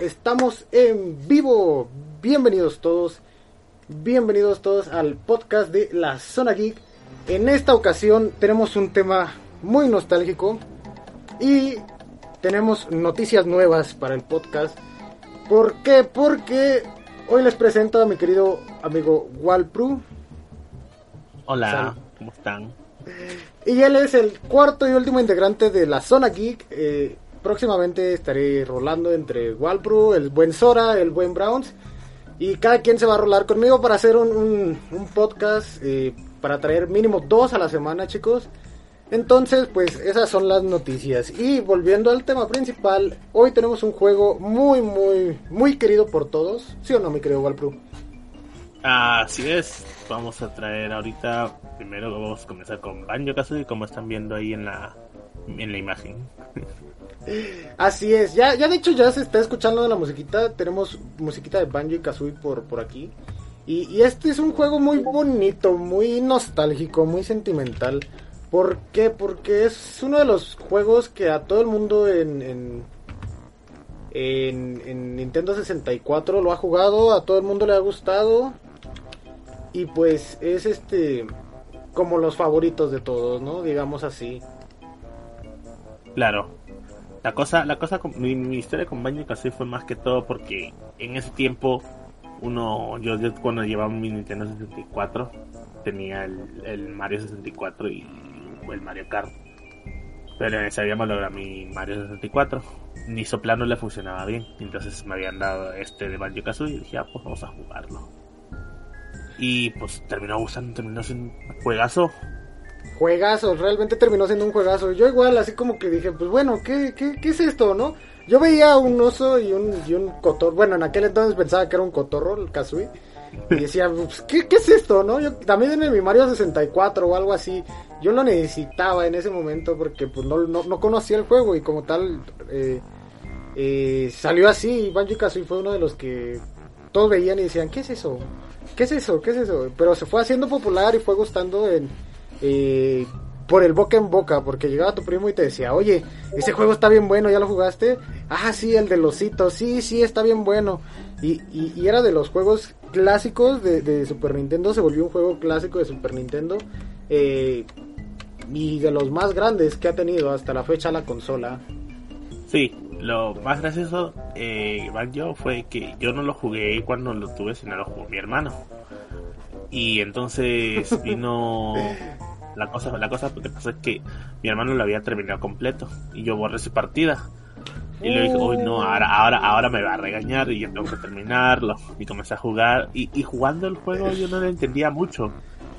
Estamos en vivo. Bienvenidos todos. Bienvenidos todos al podcast de la Zona Geek. En esta ocasión tenemos un tema muy nostálgico y tenemos noticias nuevas para el podcast. ¿Por qué? Porque hoy les presento a mi querido amigo Walpru. Hola, Sal- ¿cómo están? Y él es el cuarto y último integrante de la Zona Geek. Eh, próximamente estaré rolando entre Walpru, el buen Sora, el buen Browns. Y cada quien se va a rolar conmigo para hacer un, podcast eh, para traer mínimo dos a la semana, chicos. Entonces, pues esas son las noticias. Y volviendo al tema principal, hoy tenemos un juego muy, muy, muy querido por todos. ¿Sí o no, mi querido Walpru? Así es, vamos a traer ahorita, primero vamos a comenzar con Banjo Kazooie, como están viendo ahí en la, en la imagen. Así es, ya, ya de hecho ya se está escuchando la musiquita, tenemos musiquita de Banjo y Kazooie por, por aquí. Y, este es un juego muy bonito, muy nostálgico, muy sentimental. ¿Por qué? Porque es uno de los juegos que a todo el mundo en, en, en, en Nintendo 64 lo ha jugado, a todo el mundo le ha gustado. Y pues es este como los favoritos de todos, ¿no? Digamos así. Claro, la cosa, la cosa con mi, historia con Banjo Kazooie fue más que todo porque en ese tiempo uno, yo, yo cuando llevaba mi Nintendo 64 tenía el, Mario 64 y el Mario Kart. Pero en ese habíamos logrado mi Mario 64. Ni soplano le funcionaba bien. Entonces me habían dado este de Banjo Kazooie y dije, ah, pues vamos a jugarlo. Y pues terminó gustando, terminó siendo un juegazo. Juegazo, realmente terminó siendo un juegazo. Yo igual, así como que dije, pues bueno, ¿qué, qué, qué es esto, no? Yo veía un oso y un, y un cotorro. Bueno, en aquel entonces pensaba que era un cotorro, el Kazooie. Y decía, pues, ¿qué, ¿qué es esto, no? Yo también en mi Mario 64 o algo así, yo lo necesitaba en ese momento porque pues no, no, no conocía el juego y como tal eh, eh, salió así. y Banjo Kazooie fue uno de los que todos veían y decían, ¿qué es eso? ¿Qué es eso? ¿Qué es eso? Pero se fue haciendo popular y fue gustando en, eh, por el boca en boca, porque llegaba tu primo y te decía, oye, ese juego está bien bueno, ¿ya lo jugaste? Ah, sí, el de los ositos, sí, sí, está bien bueno. Y, y, y era de los juegos clásicos de, de Super Nintendo, se volvió un juego clásico de Super Nintendo. eh, y de los más grandes que ha tenido hasta la fecha la consola. Sí, lo más gracioso, eh, Banjo, fue que yo no lo jugué cuando lo tuve, sino lo jugó mi hermano. Y entonces vino la cosa, la cosa que pasa es que mi hermano lo había terminado completo y yo borré su partida. Y le dije, uy no, ahora, ahora, ahora me va a regañar y yo tengo que terminarlo. Y comencé a jugar y, y jugando el juego yo no le entendía mucho.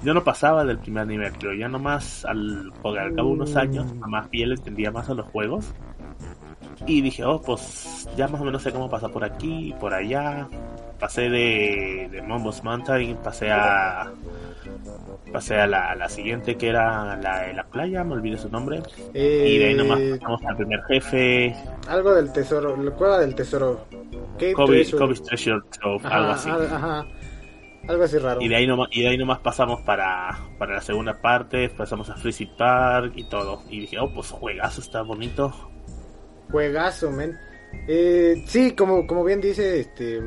Yo no pasaba del primer nivel, pero ya nomás al, porque al cabo de unos años, más bien entendía más a los juegos. Y dije, oh, pues ya más o menos sé cómo pasar por aquí por allá. Pasé de, de Mombos Mountain, pasé a pasé a la, a la siguiente que era la de la playa, me olvidé su nombre. Eh, Y de ahí nomás pasamos al primer jefe, Algo del tesoro, la cueva del tesoro. Cave Kobe, Treasure. Kobe's Treasure Trove, Ajá, algo así. Ajá. Algo así raro. Y de ahí nomás, y de ahí nomás pasamos para, para la segunda parte, pasamos a Freezy Park y todo. Y dije, oh, pues juegazo, está bonito. Juegazo, men. Eh, sí, como, como bien dice, este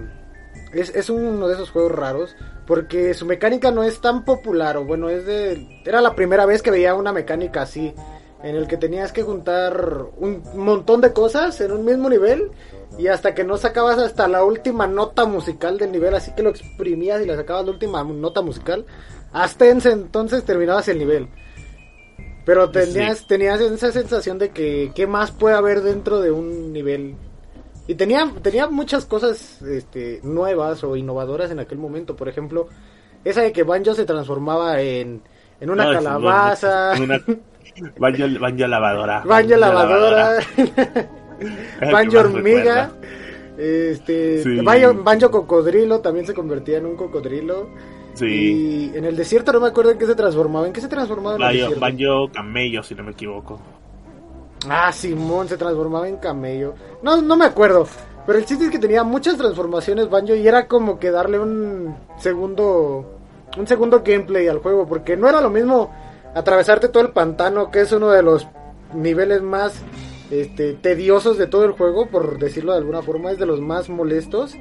es, es uno de esos juegos raros porque su mecánica no es tan popular o bueno, es de era la primera vez que veía una mecánica así en el que tenías que juntar un montón de cosas en un mismo nivel y hasta que no sacabas hasta la última nota musical del nivel, así que lo exprimías y le sacabas la última nota musical, hasta ese entonces terminabas el nivel. Pero tenías, Sí. tenías esa sensación de que qué más puede haber dentro de un nivel. Y tenía, tenía muchas cosas este, nuevas o innovadoras en aquel momento. Por ejemplo, esa de que Banjo se transformaba en, en una No, calabaza, Banjo, Banjo lavadora. Banjo lavadora, Banjo hormiga, este, Sí. Banjo, Banjo cocodrilo también se convertía en un cocodrilo. Sí. Y en el desierto no me acuerdo en qué se transformaba. ¿En qué se transformaba en el Banjo, desierto? Banjo camello, si no me equivoco. Ah, Simón se transformaba en camello. No, no me acuerdo. Pero el chiste es que tenía muchas transformaciones Banjo y era como que darle un segundo un segundo gameplay al juego porque no era lo mismo atravesarte todo el pantano que es uno de los niveles más este, tediosos de todo el juego, por decirlo de alguna forma, es de los más molestos.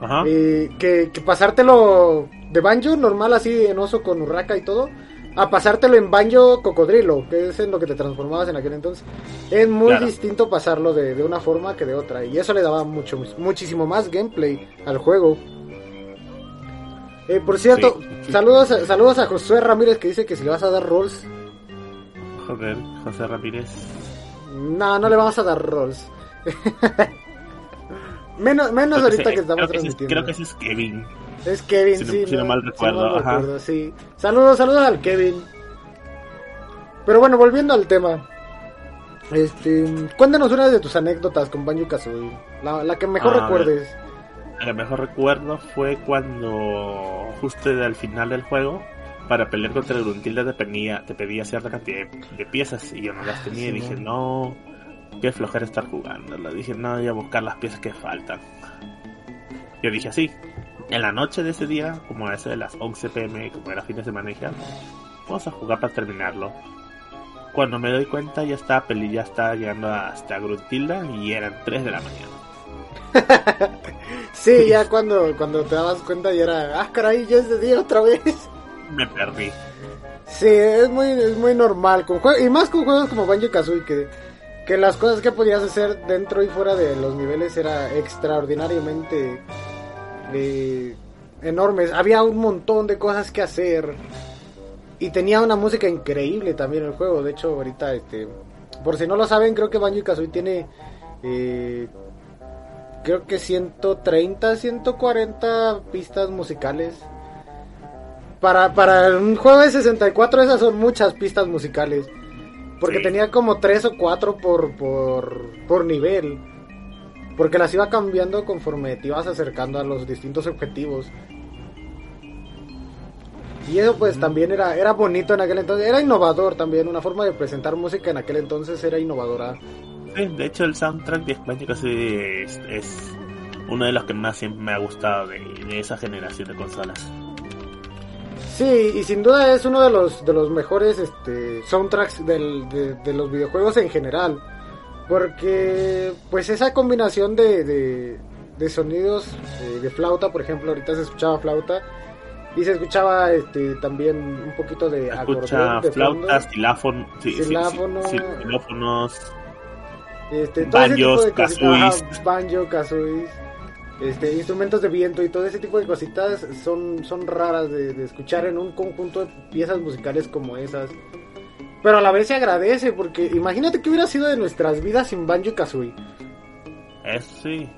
Ajá. Eh, que, que pasártelo de banjo normal así en oso con urraca y todo a pasártelo en banjo cocodrilo que es en lo que te transformabas en aquel entonces es muy Claro. distinto pasarlo de, de una forma que de otra y eso le daba mucho muchísimo más gameplay al juego Eh, por cierto Sí, saludos a, saludos a Josué Ramírez que dice que si le vas a dar rolls Joder, José Ramírez. no no le vamos a dar rolls menos menos Creo que ahorita que estamos creo que ese- transmitiendo Creo que ese es Kevin. Es Kevin, Si no- sí. si no mal recuerdo, ajá. recuerdo, sí. Saludos, saludos al Kevin. Pero bueno, volviendo al tema. Este, cuéntanos una de tus anécdotas con Banjo Kazooie. La, la que mejor recuerdes. El mejor recuerdo fue cuando justo al final del juego, para pelear contra el Gruntilda te pedía, te pedía cierta cantidad de, de piezas y yo no las tenía y Sí, dije, no. no, qué flojera estar jugando. Le dije, no, voy a buscar las piezas que faltan. Yo dije así, en la noche de ese día, como a eso de las 11 pm, como era fin de semana, dije, "Ah, vamos a jugar para terminarlo. Cuando me doy cuenta ya estaba peli, ya estaba llegando hasta Gruntilda y eran 3 de la mañana. Sí, ya cuando, cuando te dabas cuenta ya era, ah, caray, ya es de día otra vez. Me perdí. Sí, es muy, es muy normal. Con y más con juegos como Banjo Kazooie, que, que las cosas que podías hacer dentro y fuera de los niveles era extraordinariamente eh, enormes. Había un montón de cosas que hacer. Y tenía una música increíble también el juego. De hecho, ahorita, este, por si no lo saben, creo que Banjo Kazooie tiene. eh, creo que 130, 140 pistas musicales. Para, para un juego de 64 esas son muchas pistas musicales. Porque Sí. tenía como 3 o 4 por, por, por nivel. Porque las iba cambiando conforme te ibas acercando a los distintos objetivos. Y eso pues también era, era bonito en aquel entonces. Era innovador también. Una forma de presentar música en aquel entonces era innovadora. Sí, de hecho el soundtrack de Banjo Kazooie es, es uno de los que más siempre me ha gustado de, de esa generación de consolas. Sí, y sin duda es uno de los, de los mejores este, soundtracks del- de, de los videojuegos en general. Porque, pues, esa combinación de, de, de sonidos eh, de flauta, por ejemplo, ahorita se escuchaba flauta. Y se escuchaba este, también un poquito de Escucha acordeón de flautas, xilafon- sí, sí, sí, Este, Banjos, ajá, banjo, kazoois, este, instrumentos de viento y todo ese tipo de cositas son, son raras de, de escuchar en un conjunto de piezas musicales como esas. Pero a la vez se agradece porque imagínate que hubiera sido de nuestras vidas sin Banjo y Kazooie. es sí.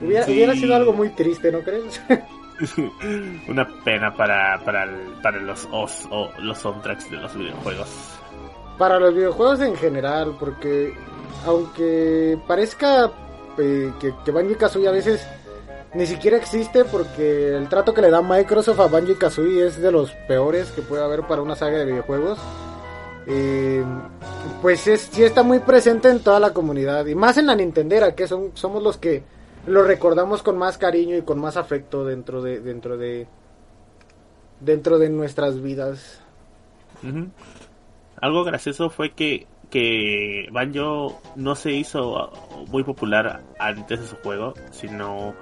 Hubiera, Sí. hubiera sido algo muy triste, ¿no crees? Una pena para, para, el- para los OS o los soundtracks de los videojuegos. Para los videojuegos en general, porque aunque parezca eh, que, que Banjo y Kazooie a veces ni siquiera existe porque el trato que le da Microsoft a Banjo y Kazooie es de los peores que puede haber para una saga de videojuegos. Eh, pues es, sí está muy presente en toda la comunidad y más en la Nintendera que son somos los que lo recordamos con más cariño y con más afecto dentro de dentro de dentro de nuestras vidas. Algo gracioso fue que, que Banjo no se hizo muy popular antes de su juego, sino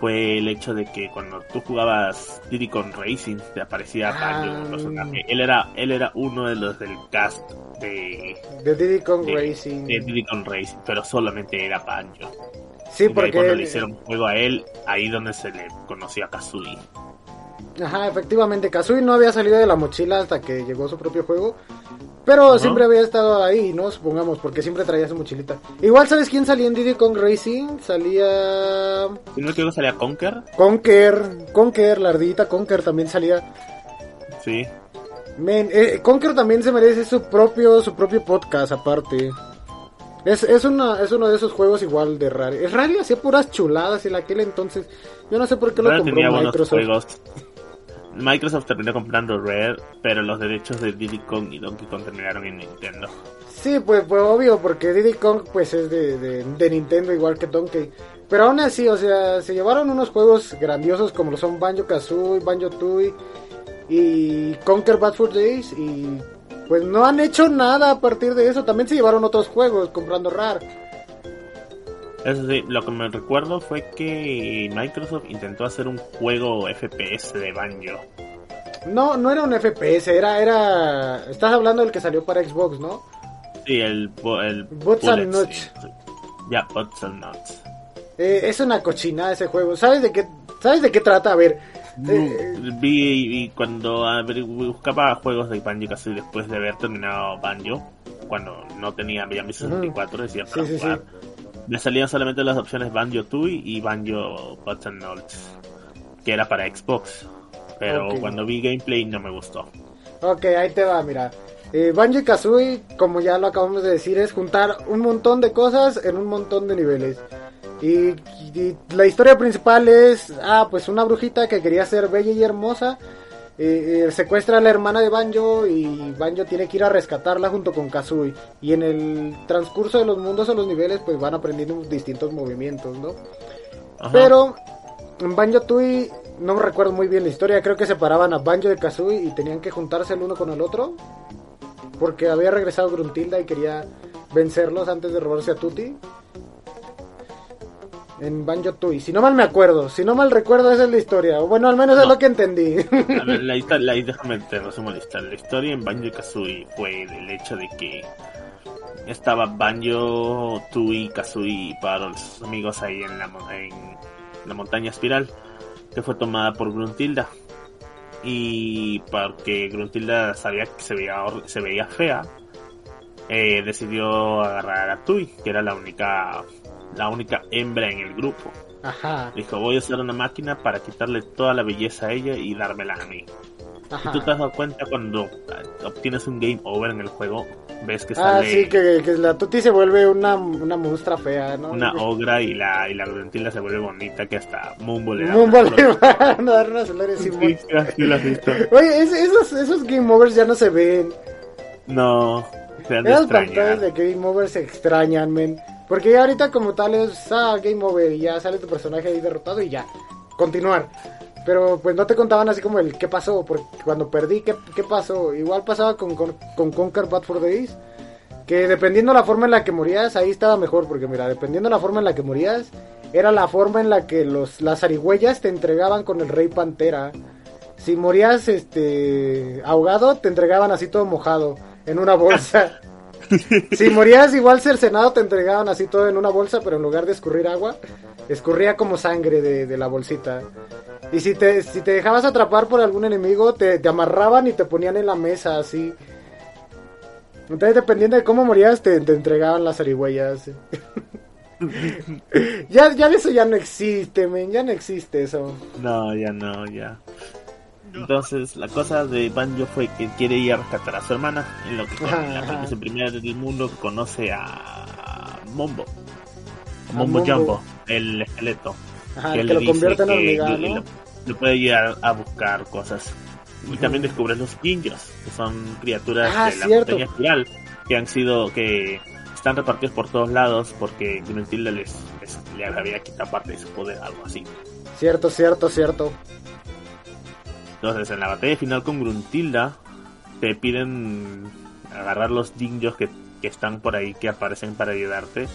fue el hecho de que cuando tú jugabas Diddy con Racing te aparecía Ah. Banjo, el personaje. Él era, él era uno de los del cast de, De Diddy Kong de, Racing. de Diddy Racing, pero solamente era Banjo. Sí, Y porque cuando le hicieron juego a él, ahí donde se le conoció a Kazooie. Ajá, efectivamente, Kazooie no había salido de la mochila hasta que llegó su propio juego. Pero siempre había estado ahí, ¿no? Supongamos, porque siempre traía su mochilita. Igual, ¿sabes quién salía en Diddy Kong Racing? Salía... Si no equivoco salía Conker, Conker, Conker, la ardillita Conker también salía. sí. Men, eh, Conker también se merece su propio, su propio podcast aparte. Es, es, una, es uno de esos juegos igual de Rare. Es Rare hacía puras chuladas en aquel entonces. Yo no sé por qué lo compró tenía buenos Microsoft. juegos. Microsoft terminó comprando Rare, pero los derechos de Diddy Kong y Donkey Kong terminaron en Nintendo. Sí, pues, pues obvio, porque Diddy Kong pues es de, de, Nintendo igual que Donkey. Pero aún así, o sea, se llevaron unos juegos grandiosos como lo son Banjo Kazooie, Banjo Tooie y Conquer Bad for Days y pues no han hecho nada a partir de eso. También se llevaron otros juegos comprando RAR. Eso sí, lo que me recuerdo fue que Microsoft intentó hacer un juego FPS de Banjo. No, no era un FPS, era, era... Estás hablando del que salió para Xbox, ¿no? Sí, el... el Butts and Nuts. Ya, Butts and Nuts. Eh, es una cochinada ese juego. ¿Sabes de qué, ¿sabes de qué trata? A ver... Eh, vi y cuando buscaba juegos de Banjo casi después de haber terminado Banjo, cuando no tenía ya mi 64, decía para sí, jugar. Me salían solamente las opciones Banjo Tooie y Banjo Button Notes, que era para Xbox. Pero cuando vi gameplay no me gustó. Ok, ahí te va, mira. Eh, Banjo y Kazooie, como ya lo acabamos de decir, es juntar un montón de cosas en un montón de niveles. Y, y la historia principal es, ah, pues una brujita que quería ser bella y hermosa. Eh, eh, secuestra a la hermana de Banjo y Banjo tiene que ir a rescatarla junto con Kazooie. Y en el transcurso de los mundos o los niveles, pues van aprendiendo distintos movimientos, ¿no? Ajá. Pero en Banjo Tooie no me recuerdo muy bien la historia. Creo que separaban a Banjo de Kazooie y tenían que juntarse el uno con el otro. Porque había regresado Gruntilda y quería vencerlos antes de robarse a Tutti. En Banjo Tooie. Si no mal me acuerdo. Si no mal recuerdo, esa es la historia. Bueno, al menos es No. lo que entendí. A ver, la, la, déjame te resumo la historia. La historia en Banjo Kazooie fue el hecho de que estaba Banjo, Tui, Kazooie para los amigos ahí en la, en la montaña espiral, que fue tomada por Gruntilda. Y porque Gruntilda sabía que se veía, se veía fea, eh, decidió agarrar a Tui, que era la única, la única hembra en el grupo. Ajá. Dijo, voy a usar una máquina para quitarle toda la belleza a ella y dármela a mí. Ajá. Y tú te has dado cuenta cuando ah, obtienes un game over en el juego, ves que Ah, sale sí, que, que la Tutti se vuelve una, una monstrua fea, ¿no? una ogra y la, y la Gruntilda se vuelve bonita que hasta Mumbo le da Mumbo le van a dar unas flores Sí, Simón. sí, sí lo has visto. Oye, es- esos, esos game overs ya no se ven. No, se han de Esas pantallas de game over se extrañan, men. Porque ya ahorita como tal es ah, game over y ya sale tu personaje ahí derrotado y ya. Continuar. Pero pues no te contaban así como el qué pasó, porque cuando perdí, qué, qué pasó. Igual pasaba con, con, con Conquer Bad for Days. Que dependiendo la forma en la que morías, ahí estaba mejor. Porque mira, dependiendo la forma en la que morías, era la forma en la que los, las zarigüeyas te entregaban con el Rey Pantera. Si morías este ahogado, te entregaban así todo mojado en una bolsa. si morías igual cercenado, te entregaban así todo en una bolsa, pero en lugar de escurrir agua, escurría como sangre de, la bolsita. Y si te, si te dejabas atrapar por algún enemigo, te, amarraban y te ponían en la mesa así. Entonces, dependiendo de cómo morías, te, entregaban las zarigüeyas. ya, ya eso ya no existe, men, ya no existe eso. No, ya no, ya. Entonces, la cosa de Banjo fue que quiere ir a rescatar a su hermana, en lo que en la ajá. es el primer del mundo conoce a Mombo. A Mombo Mombo. Jumbo, el esqueleto. Ajá, que que le lo dice convierte lo puede llegar a buscar cosas. Y también descubre los ninjas, que son criaturas Ah, de la cierto. montaña espiral, que han sido, que están repartidos por todos lados porque Gruntilda les, les, le había quitado parte de su poder, algo así. Cierto, cierto, cierto. Entonces, en la batalla final con Gruntilda, te piden agarrar los ninjas que, que están por ahí, que aparecen para ayudarte,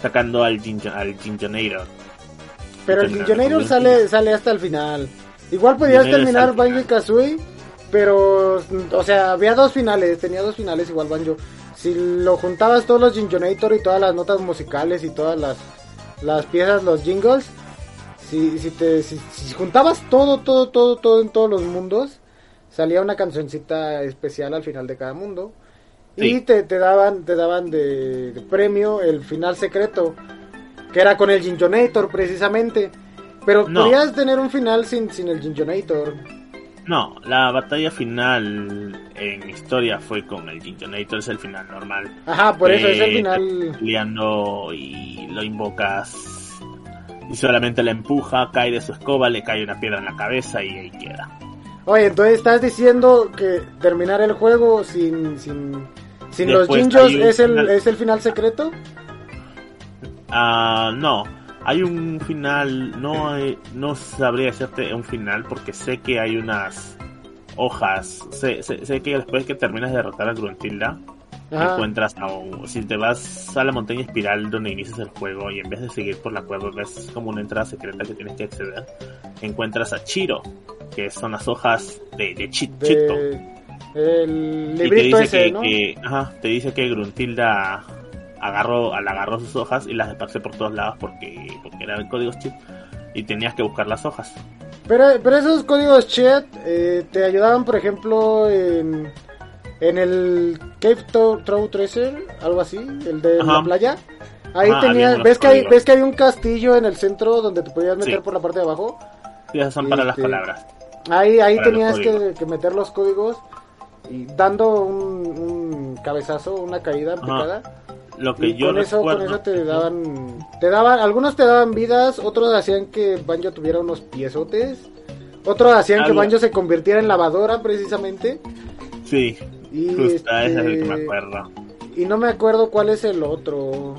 sacando al, Jinjo- al Jinjonator. Pero el Jinjonator sale, sale hasta el final. Igual podías terminar Banjo y. Kazooie, pero, o sea, había dos finales, tenía dos finales igual Banjo. Si lo juntabas todos los Jinjonator y todas las notas musicales y todas las, las piezas, los jingles, si, si, te, si, si juntabas todo, todo, todo, todo en todos los mundos, salía una cancioncita especial al final de cada mundo. Y te, te daban, te daban de, de premio el final secreto, que era con el Jinjonator precisamente. Pero No. podías tener un final sin, sin el Jinjonator. No, la batalla final en historia fue con el Jinjonator, es el final normal. Ajá, por eso es el Eh, final. Peleando y lo invocas y solamente le empuja, cae de su escoba, le cae una piedra en la cabeza y ahí queda. Oye, entonces estás diciendo que terminar el juego sin, sin, sin los Después un es el, final. es el final secreto. Ah, no, hay un final, no hay- no sabría decirte un final porque sé que hay unas hojas. Sé, sé, sé que después que terminas de derrotar a Gruntilda, Ajá. encuentras a un- si te vas a la montaña espiral donde inicias el juego y en vez de seguir por la cueva ves como una entrada secreta que tienes que acceder, encuentras a Chiro, que son las hojas de, de Chi- Chito. De, el Y te dice ese, que, ¿no? que- ajá, te dice que Gruntilda agarró, al agarró sus hojas y las esparció por todos lados porque, porque eran códigos chip y tenías que buscar las hojas. Pero, pero esos códigos chat eh, te ayudaban, por ejemplo, en, en el Cave Tro- Throw Tracer, algo así, el de Ajá. la playa. Ahí unos ves que, hay, ves que hay un castillo en el centro donde te podías meter Sí. por la parte de abajo. Y esas son para las Este, palabras. Ahí, ahí tenías que, meter los códigos y dando un, un cabezazo, una caída Ajá. picada. Lo que Y yo con eso, con eso te daban, te daban, algunos te daban vidas, otros hacían que Banjo tuviera unos piezotes, otros hacían que Banjo se convirtiera en lavadora precisamente. Sí, Y, justo ese es el que este, me acuerdo. y no me acuerdo cuál es el otro.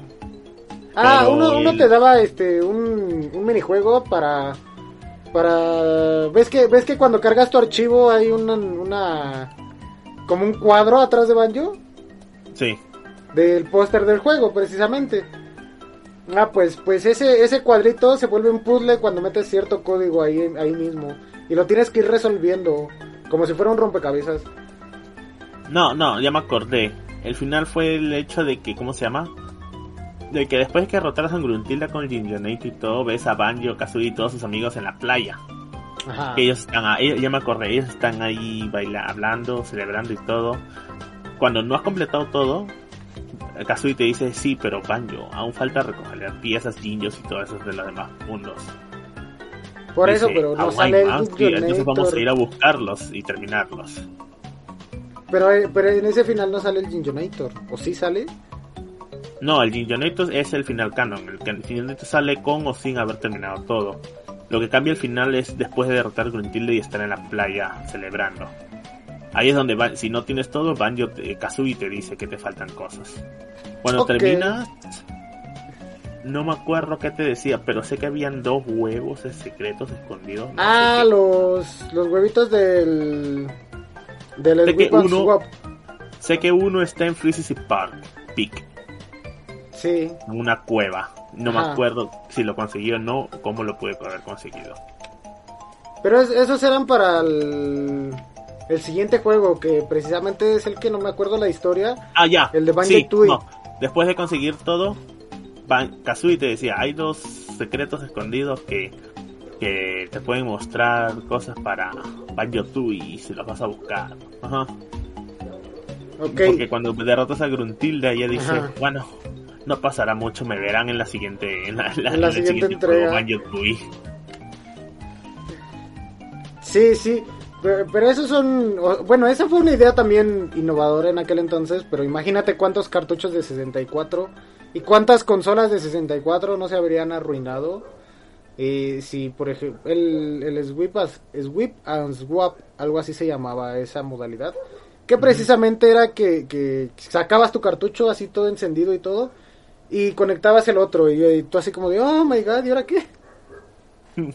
Ah, Pero uno, uno te daba este un, un minijuego para para ves que ves que cuando cargas tu archivo hay una, una como un cuadro atrás de Banjo Sí, del póster del juego precisamente. Ah, pues pues ese ese cuadrito se vuelve un puzzle cuando metes cierto código ahí ahí mismo y lo tienes que ir resolviendo como si fuera un rompecabezas. No, no, ya me acordé. El final fue el hecho de que, ¿cómo se llama? De que después que derrotaras a Gruntilda con Jinjonate y todo, ves a Banjo, Kazooie y todos sus amigos en la playa. Ajá. Que ellos están ahí, ya me acordé, ellos están ahí baila, hablando, celebrando y todo. Cuando no has completado todo, Kazooie te dice, sí, pero Banjo, aún falta recoger piezas, ninjos y todo eso de los demás mundos. Por eso, pero no "Aún sale el entonces vamos a ir a buscarlos y terminarlos. Pero, eh, pero en ese final no sale el Jinjonator. ¿O sí sale? No, el Jinjonator es el final canon. El, el sale con o sin haber terminado todo. Lo que cambia el final es después de derrotar a Gruntilde y estar en la playa celebrando. Ahí es donde, va- si no tienes todo, Banjo, te, Kazooie te dice que te faltan cosas. Cuando Ok. terminas, no me acuerdo qué te decía, pero sé que habían dos huevos secretos escondidos. no ah, los, los huevitos del. Del Sé que uno- Swap. Sé que uno está en Freezy Park, Peak, Sí. en una cueva. No me acuerdo si lo conseguí o no, cómo lo pude haber conseguido. Pero es- esos eran para el. El siguiente juego, que precisamente es el que no me acuerdo la historia. Ah, ya. El de Banjo sí, no. Después de conseguir todo, Ban Kazooie te decía, hay dos secretos escondidos que, que te pueden mostrar cosas para Banjo Tooie y si los vas a buscar. Ajá. Ok. Porque cuando derrotas a Gruntilda ella dice, Ajá. bueno, no pasará mucho, me verán en la siguiente en la, En la el siguiente juego, entrega. Banjo Tooie. Sí, sí. Pero, pero esos son. Bueno, esa fue una idea también innovadora en aquel entonces. Pero imagínate cuántos cartuchos de 64 y cuántas consolas de 64 no se habrían arruinado. Eh, si, por ejemplo, el, el sweep, as- sweep and Swap, algo así se llamaba esa modalidad. Que precisamente era que, que sacabas tu cartucho así todo encendido y todo. Y conectabas el otro. Y, y tú así como de, oh my god, ¿y ahora qué?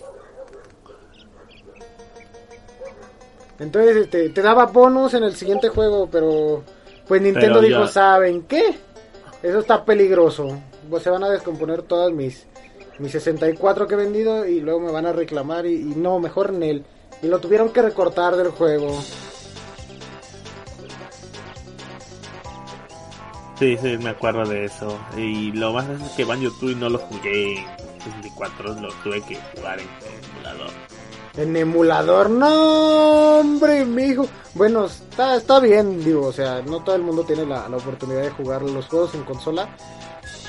Entonces este, te daba bonus en el siguiente juego, pero pues Nintendo Pero dijo, ¿saben qué? Eso está peligroso. Pues se van a descomponer todas mis, mis 64 que he vendido y luego me van a reclamar y, y no, mejor Nel. Y lo tuvieron que recortar del juego. Sí, sí, me acuerdo de eso. Y lo más es que Banjo Tooie no lo jugué en 64, lo tuve que jugar en emulador. En emulador, no, hombre, mijo. Bueno, está, está bien, digo, o sea, no todo el mundo tiene la, la oportunidad de jugar los juegos en consola.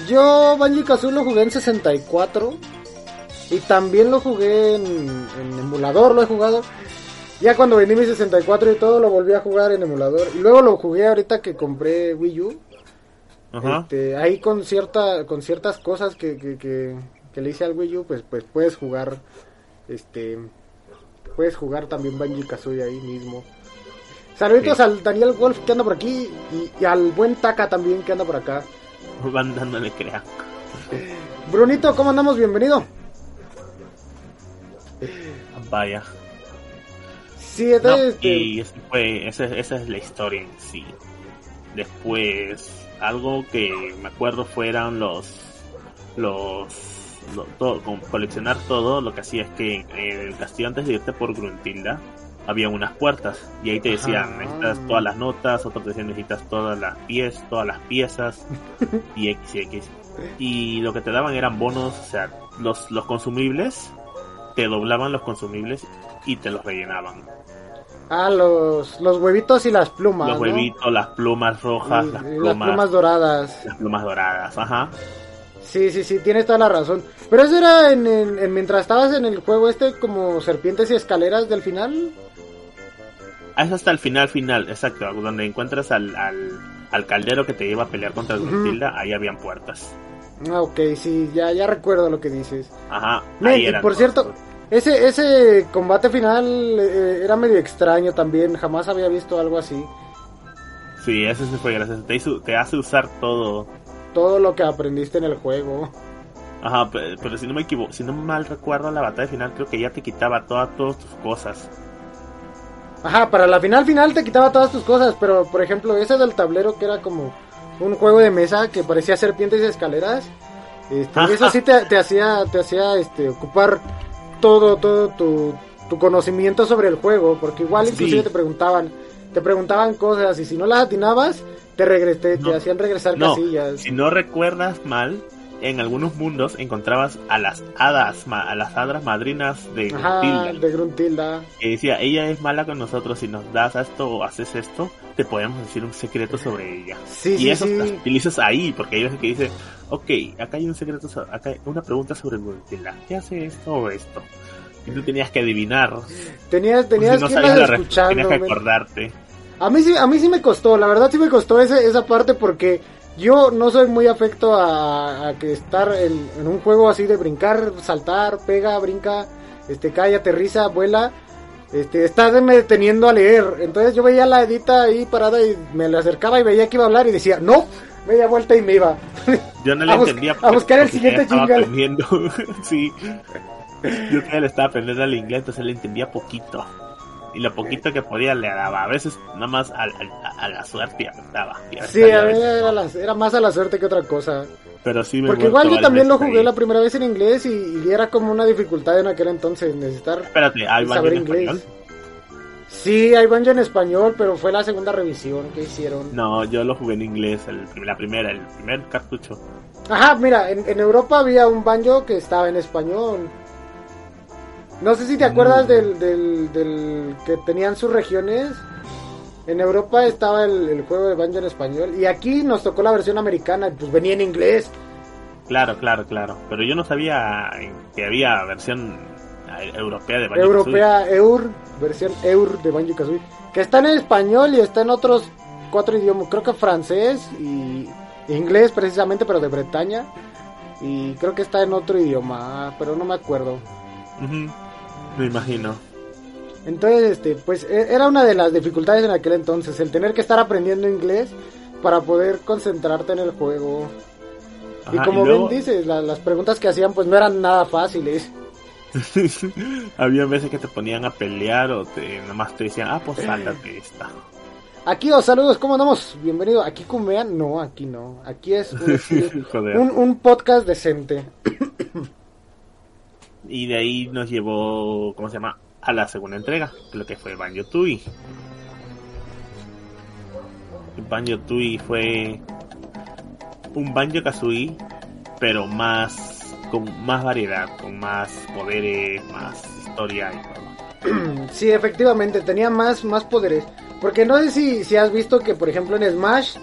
Yo Banjo Kazooie lo jugué en 64 y también lo jugué en, en emulador, lo he jugado. Ya cuando vendí mi 64 y todo lo volví a jugar en emulador y luego lo jugué ahorita que compré Wii U. Ajá. Este, ahí con cierta con ciertas cosas que, que, que, que le hice al Wii U, pues pues puedes jugar este puedes jugar también Banjo Kazooie ahí mismo. Saluditos Sí. al Daniel Wolf que anda por aquí y, y al buen Taka también que anda por acá. Van dándole crea. Brunito, ¿cómo andamos? Bienvenido. Vaya. Sí, entonces, este... Y ese fue, esa, esa es la historia en sí. Después, algo que me acuerdo fueron los los lo- todo, coleccionar todo lo que hacía es que en el castillo antes de irte por Gruntilda había unas puertas y ahí te decían Ajá. necesitas todas las notas otros te decían necesitas todas las piezas todas las piezas y X y X y lo que te daban eran bonos o sea los los consumibles te doblaban los consumibles y te los rellenaban Ah, los, los huevitos y las plumas, los ¿no? huevitos las plumas rojas Y- las y plumas, las plumas doradas. las plumas doradas ajá Sí, sí, sí, tienes toda la razón. Pero eso era en, el- en- mientras estabas en el juego este como serpientes y escaleras del final. Ah, Es hasta el final, final, exacto, donde encuentras al, al, al caldero que te lleva a pelear contra Ujú. Gruntilda, ahí habían puertas. Ah, ok, sí, ya, ya recuerdo lo que dices. Ajá, ahí y eran por todos. cierto, ese, ese combate final eh, era medio extraño también, jamás había visto algo así. Sí, ese sí fue gracioso. Te, hizo- te hace usar todo. Todo lo que aprendiste en el juego. Ajá, pe- pero, si no me equivoco, si no mal recuerdo la batalla final, creo que ya te quitaba todas, todas tus cosas. Ajá, para la final final te quitaba todas tus cosas, pero por ejemplo ese del tablero que era como un juego de mesa que parecía serpientes y escaleras, este, eso sí te, te hacía te hacía este ocupar todo todo tu, tu conocimiento sobre el juego, porque igual inclusive Sí. te preguntaban te preguntaban cosas y si no las atinabas te regresé, No. te hacían regresar No, casillas. si no recuerdas mal, en algunos mundos encontrabas a las hadas, ma- a las hadas madrinas de Ajá, Gruntilda. de Gruntilda. que decía, ella es mala con nosotros, si nos das esto o haces esto, te podemos decir un secreto sobre ella. Sí, y sí, eso sí. las utilizas ahí, porque hay veces que dice, ok, acá hay un secreto, acá hay una pregunta sobre Gruntilda, ¿qué hace esto o esto? Y tú tenías que adivinar, Tenías, tenías si no que la tenías que acordarte. A mí sí, a mí sí me costó, la verdad sí me costó ese, esa parte porque yo no soy muy afecto a, a que estar en, en un juego así de brincar, saltar, pega, brinca, este cae, aterriza, vuela, este, estarme deteniendo a leer. Entonces yo veía la edita ahí parada y me le acercaba y veía que iba a hablar y decía, no, media vuelta y me iba. Yo no le A entendía. a buscar el siguiente aprendiendo. sí. Yo todavía le estaba aprendiendo el inglés, entonces le entendía poquito. Y lo poquito que podía le daba. A veces nada más a, a- a la suerte apretaba. Sí, a mí veces. era, la- era más a la suerte que otra cosa. Pero sí me Porque igual yo también lo veces jugué ahí. la primera vez en inglés y, y era como una dificultad en aquel entonces necesitar Espérate, ¿hay saber en inglés. español? Sí, hay banjo en español, pero fue la segunda revisión que hicieron. No, yo lo jugué en inglés, el, la primera, el primer cartucho. Ajá, mira, en, en Europa había un banjo que estaba en español. No sé si te acuerdas Mm. del, del, del que tenían sus regiones. En Europa estaba el, el juego de banjo en español y aquí nos tocó la versión americana pues venía en inglés. Claro, claro, claro. Pero yo no sabía que había versión eh, europea de Banjo Europea EUR, versión EUR de Banjo Kazooie, que está en español y está en otros cuatro idiomas, creo que francés y inglés precisamente, pero de Bretaña. Y creo que está en otro idioma, pero no me acuerdo. Me imagino. Entonces, este, pues e- era una de las dificultades en aquel entonces, el tener que estar aprendiendo inglés para poder concentrarte en el juego. y como luego- bien dices, la- las preguntas que hacían pues no eran nada fáciles. Había veces que te ponían a pelear o te nomás te decían, ah, pues sáltate esta. Aquí os saludos, ¿cómo andamos? Bienvenido. ¿Aquí Cumean? No, aquí no. Aquí es un, Joder. un, un podcast decente. Y de ahí nos llevó, ¿cómo se llama? A la segunda entrega, lo que fue Banjo Tui. Banjo Tui fue un Banjo Kazooie, pero más con más variedad, con más poderes, más historia y todo. Sí, efectivamente, tenía más, más poderes. Porque no sé si, si has visto que, por ejemplo, en Smash,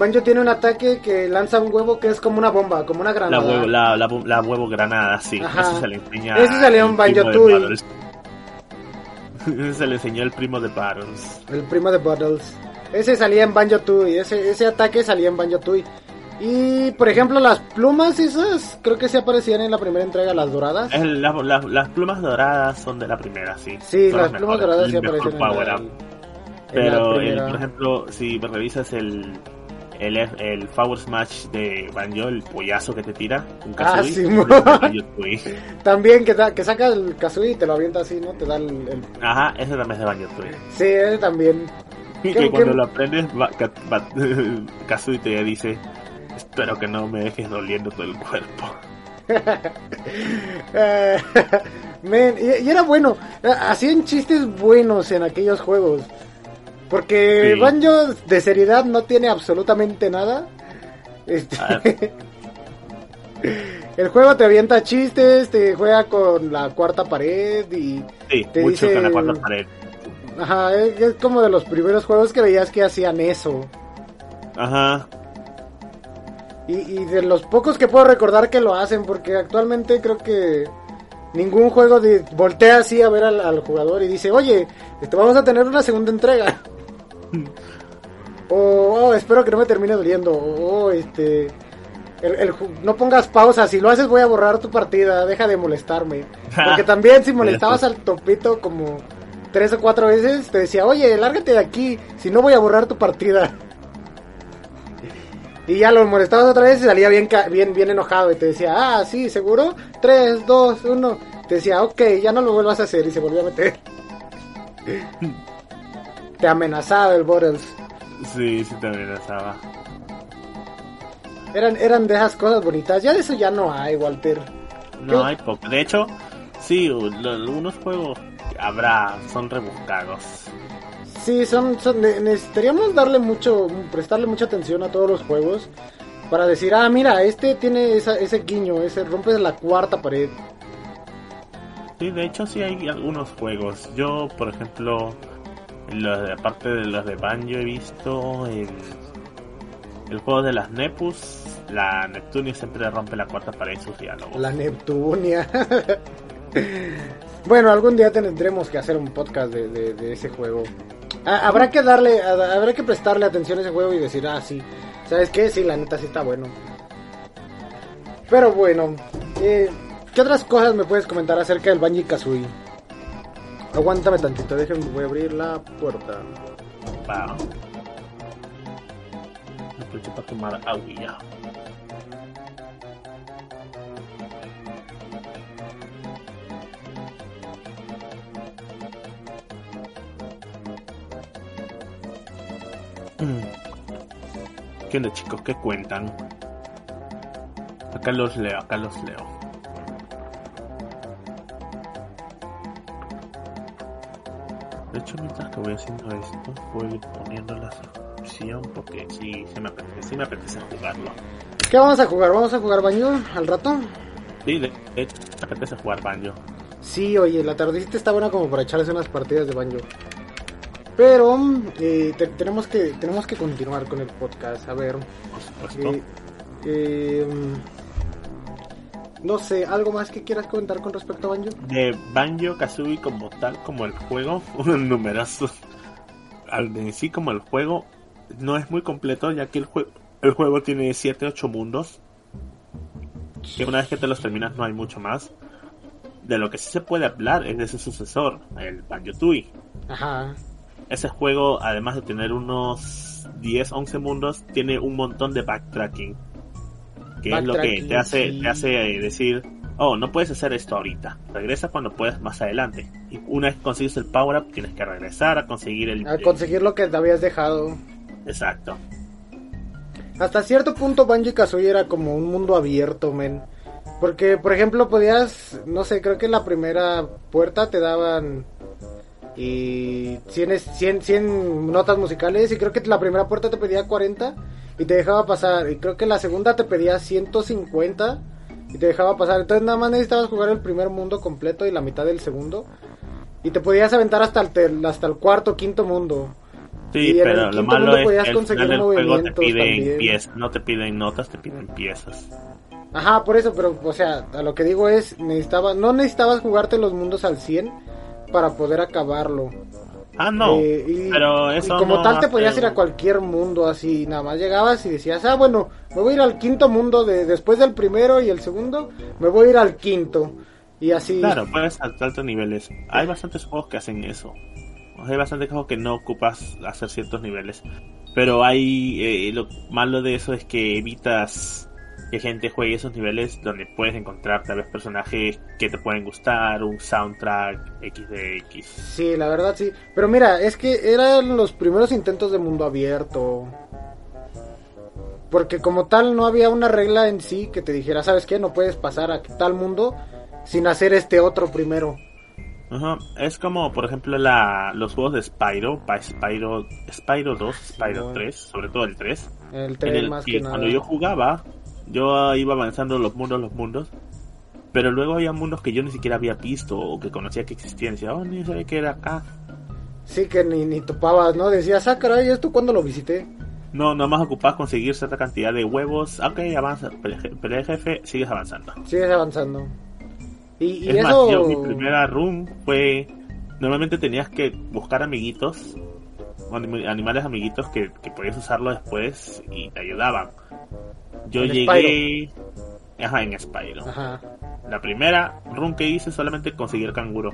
Banjo tiene un ataque que lanza un huevo que es como una bomba, como una La granada. huevo, la, la, la huevo granada, sí, Ajá. eso se le enseña. Salió en. Butters. Ese se le enseñó el primo de Battles. El primo de Bottles. Ese salía en Banjo Tooie, ese, ese ataque salía en Banjo Tooie. Y, por ejemplo, las plumas esas, creo que se aparecían en la primera entrega, las doradas. Es la- la- las plumas doradas son de la primera, sí. Sí, Son las plumas mejores, doradas sí aparecen en la, en Pero, el- primera. por ejemplo, si revisas el, el, el Power Smash de Banjo, el pollazo que te tira, un Ah, Kazooie, sí, Banjo-Tooie. También que, que saca el Kazooie y te lo avienta así, ¿no? Te da el... el- Ajá, ese también es de Banjo-Tooie. Sí, ese también. Y ¿Qué- que qué- cuando lo aprendes, Kazooie te dice, espero que no me dejes doliendo todo el cuerpo. Eh, y era bueno. eh, Hacían chistes buenos en aquellos juegos. Porque Sí. Banjo de seriedad no tiene absolutamente nada. Este, Ah. el juego te avienta chistes, te juega con la cuarta pared y... Sí, Te mucho dice- con la cuarta pared. Ajá, es, es como de los primeros juegos que veías que hacían eso. Ajá, Y, y de los pocos que puedo recordar que lo hacen, porque actualmente creo que ningún juego de, voltea así a ver al, al jugador y dice, oye, vamos a tener una segunda entrega. o "Oh, espero que no me termine doliendo. O "Oh, este, el- el ju- no pongas pausa, si lo haces voy a borrar tu partida, deja de molestarme. Porque también si molestabas al topito como tres o cuatro veces, te decía, oye, lárgate de aquí, si no voy a borrar tu partida. Y ya lo molestabas otra vez y salía bien, bien, bien enojado y te decía, ah, sí, seguro, 3, 2, 1. Te decía, ok, ya no lo vuelvas a hacer y se volvió a meter. te amenazaba el Bottles. sí, sí te amenazaba. Eran, eran de esas cosas bonitas. Ya de eso ya no hay, Walter. No hay poco. De hecho, sí, algunos juegos habrá, son rebuscados. Sí, son, son- ne- necesitaríamos darle mucho, prestarle mucha atención a todos los juegos para decir, ah, mira, este tiene esa- ese guiño, ese rompe la cuarta pared. Sí, de hecho sí hay algunos juegos. Yo, por ejemplo, los aparte de los de Banjo he visto el, juego de las Nepus. La Neptunia siempre rompe la cuarta pared en sus diálogos. La Neptunia. bueno, algún día tendremos que hacer un podcast de, de- ese juego. Ah, habrá que darle, habrá que prestarle atención a ese juego y decir, ah, sí. ¿Sabes qué? Sí, la neta sí está bueno. Pero bueno, eh, ¿qué otras cosas me puedes comentar acerca del Banji Kazooie? Aguántame tantito, déjenme, voy a abrir la puerta. Wow. Aprovecho para tomar agüilla. Mm. ¿Qué onda chicos? ¿Qué cuentan? Acá los leo, acá los leo. Hecho, mientras que voy haciendo esto, voy poniendo la suscripción porque sí, sí me apetece, sí me apetece jugarlo. ¿Qué vamos a jugar? ¿Vamos a jugar Banjo al rato? Sí, de hecho, me apetece jugar Banjo. Sí, oye, la tardecita está buena como para echarse unas partidas de banjo. Pero eh, te- tenemos que tenemos que continuar con el podcast. A ver, Por supuesto. eh, eh, no sé, algo más que quieras comentar con respecto a banjo. De Banjo Kazooie como tal, como el juego, fueron numerosos. Al de en sí como el juego no es muy completo, ya que el, jue- el juego tiene 7-8 mundos. Que una vez que te los terminas no hay mucho más. De lo que sí se puede hablar es de su sucesor, el Banjo Tooie. Ajá. Ese juego, además de tener unos 10, 11 mundos, tiene un montón de backtracking. Que es lo que te hace, te hace eh, decir, oh, no puedes hacer esto ahorita. Regresa cuando puedas más adelante. Y una vez que consigues el power up, tienes que regresar a conseguir el... A conseguir lo que te habías dejado. Exacto. Hasta cierto punto Banjo Kazooie era como un mundo abierto, men. Porque, por ejemplo, podías, no sé, creo que en la primera puerta te daban y 100, es- 100, 100 notas musicales y creo que la primera puerta te pedía 40 y te dejaba pasar. Y creo que la segunda te pedía 150 y te dejaba pasar. Entonces nada más necesitabas jugar el primer mundo completo y la mitad del segundo. Y te podías aventar hasta el, tel- hasta el cuarto, quinto mundo. Sí, Y en el pero lo malo es podías conseguir final del juego te piden piezas. No te piden notas, te piden piezas. Ajá, por eso, pero, o sea, a lo que digo es, necesitaba, no necesitabas jugarte los mundos al 100 para poder acabarlo. Ah, no. Eh, y, pero y como no tal te podías ir a cualquier mundo así, nada más llegabas y decías, ah, bueno, me voy a ir al quinto mundo de después del primero y el segundo, me voy a ir al quinto. Y así. Claro, puedes saltarte niveles. Hay bastantes juegos que hacen eso. O sea, hay bastantes juegos que no ocupas hacer ciertos niveles. Pero hay eh, lo malo de eso es que evitas que gente juegue esos niveles donde puedes encontrar tal vez personajes que te pueden gustar, un soundtrack XDX. Sí, la verdad sí. Pero mira, es que eran los primeros intentos de mundo abierto. Porque como tal no había una regla en sí que te dijera, ¿sabes qué? No puedes pasar a tal mundo sin hacer este otro primero. Ajá. Es como, por ejemplo, la, los juegos de Spyro, Spyro, Spyro 2, Spyro 3, sobre todo el 3. El 3 más que nada. Cuando yo jugaba, yo iba avanzando los mundos, los mundos. Pero luego había mundos que yo ni siquiera había visto o que conocía que existían. Decía, oh, ni sabía que era acá. Sí, que ni, ni topabas, ¿no? Decías, ah, caray, ¿esto cuando lo visité? No, nada más ocupás conseguir cierta cantidad de huevos. Ok, avanza, pelea de jefe, sigues avanzando. Sigues avanzando. Y, y es eso... más, yo, mi primera room fue... Normalmente tenías que buscar amiguitos, animales amiguitos que, que podías usarlo después y te ayudaban. Yo En llegué... Ajá, en Spyro. Ajá. La primera run que hice solamente conseguí el canguro.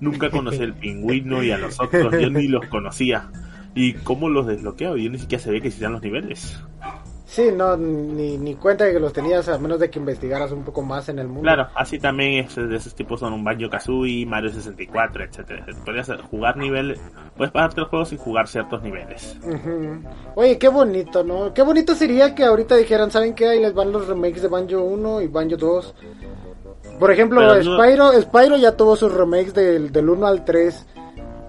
Nunca conocí al pingüino y a los otros, yo ni los conocía. ¿Y cómo los desbloqueo? Yo ni siquiera sabía que existían los niveles. Sí, no, ni, ni cuenta de que los tenías a menos de que investigaras un poco más en el mundo. Claro, así también es, de esos tipos son un Banjo Kazooie, Mario 64, etcétera. Podrías jugar niveles, puedes pasarte el juego sin jugar ciertos niveles. Ujú. Oye, qué bonito, ¿no? Qué bonito sería que ahorita dijeran, ¿saben qué? Ahí les van los remakes de Banjo 1 y Banjo 2. Por ejemplo, Pero no- Spyro, Spyro ya tuvo sus remakes del, del 1 al 3,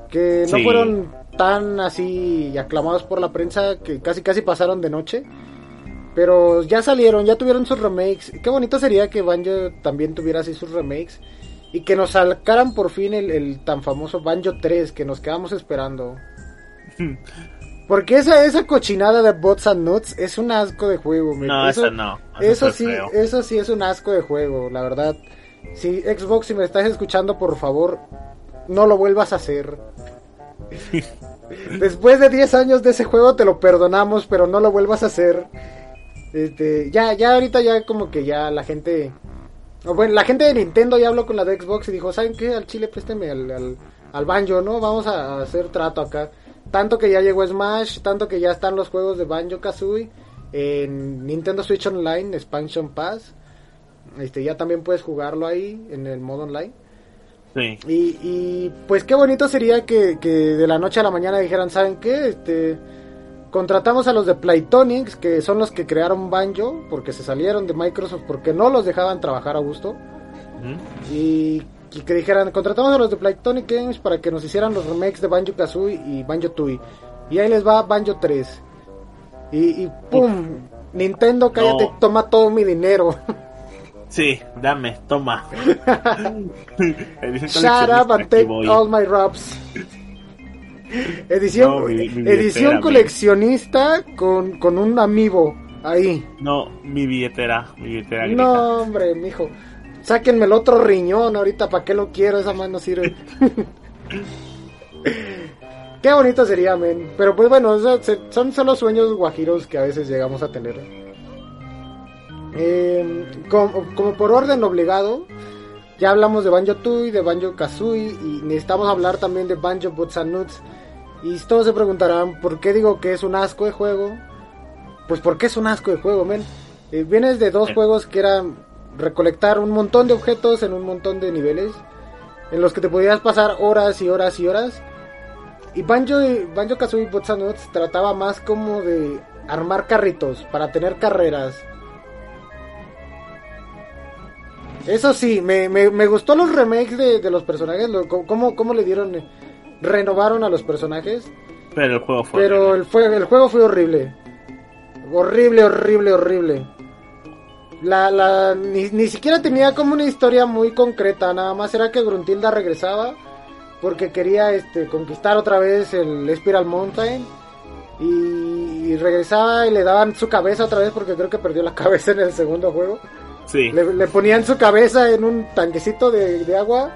que no Sí. fueron tan así aclamados por la prensa, que casi casi pasaron de noche. Pero ya salieron, ya tuvieron sus remakes. Qué bonito sería que Banjo también tuviera así sus remakes. Y que nos sacaran por fin el, el tan famoso Banjo 3 que nos quedamos esperando. Porque esa, esa cochinada de Bots and Nuts es un asco de juego. men. No, eso, esa no. Eso sí, feo. eso sí es un asco de juego, la verdad. Si Xbox, si me estás escuchando, por favor, no lo vuelvas a hacer. Después de 10 años de ese juego te lo perdonamos, pero no lo vuelvas a hacer. Este, ya, ya ahorita ya como que ya la gente... o Bueno, la gente de Nintendo ya habló con la de Xbox y dijo, ¿saben qué? Al chile présteme al, al, al Banjo, ¿no? Vamos a hacer trato acá. Tanto que ya llegó Smash, tanto que ya están los juegos de Banjo Kazooie en Nintendo Switch Online, Expansion Pass. Este, ya también puedes jugarlo ahí en el modo online. Sí. Y, y, pues qué bonito sería que, que de la noche a la mañana dijeran, ¿saben qué? Este, contratamos a los de Playtonics, que son los que crearon Banjo, porque se salieron de Microsoft, porque no los dejaban trabajar a gusto. Y, y que dijeran, contratamos a los de Playtonic Games para que nos hicieran los remakes de Banjo Kazooie y Banjo Tooie. Y ahí les va Banjo 3. Y, y ¡pum! Nintendo, cállate, No. toma todo mi dinero. Sí, dame, toma. Shut up and take all my raps. Edición, No, mi- mi billetera, edición coleccionista con, con un amigo ahí. No, mi billetera, mi billetera grita. No, hombre, mijo. Sáquenme el otro riñón ahorita, ¿para qué lo quiero? Esa mano sirve. qué bonito sería, men. Pero pues bueno, son solo sueños guajiros que a veces llegamos a tener. Eh, como, como por orden obligado, ya hablamos de Banjo Tooie, de Banjo Kazooie y necesitamos hablar también de Banjo Boots and Nuts. Y todos se preguntarán, ¿por qué digo que es un asco de juego? Pues porque es un asco de juego, men. Eh, vienes de dos Sí. juegos que eran recolectar un montón de objetos en un montón de niveles, en los que te podías pasar horas y horas y horas. Y Banjo, Banjo Kazooie Nuts trataba más como de armar carritos para tener carreras. Eso sí, me, me, me gustó los remakes de, de los personajes, lo- cómo, cómo le dieron, eh, renovaron a los personajes. Pero el juego fue. Pero horrible. el, fue, el juego fue horrible. Horrible, horrible, horrible. La, la, ni, ni siquiera tenía como una historia muy concreta, nada más era que Gruntilda regresaba porque quería este, conquistar otra vez el Spiral Mountain y, y regresaba y le daban su cabeza otra vez porque creo que perdió la cabeza en el segundo juego. Sí. Le, le ponían su cabeza en un tanquecito de, de agua.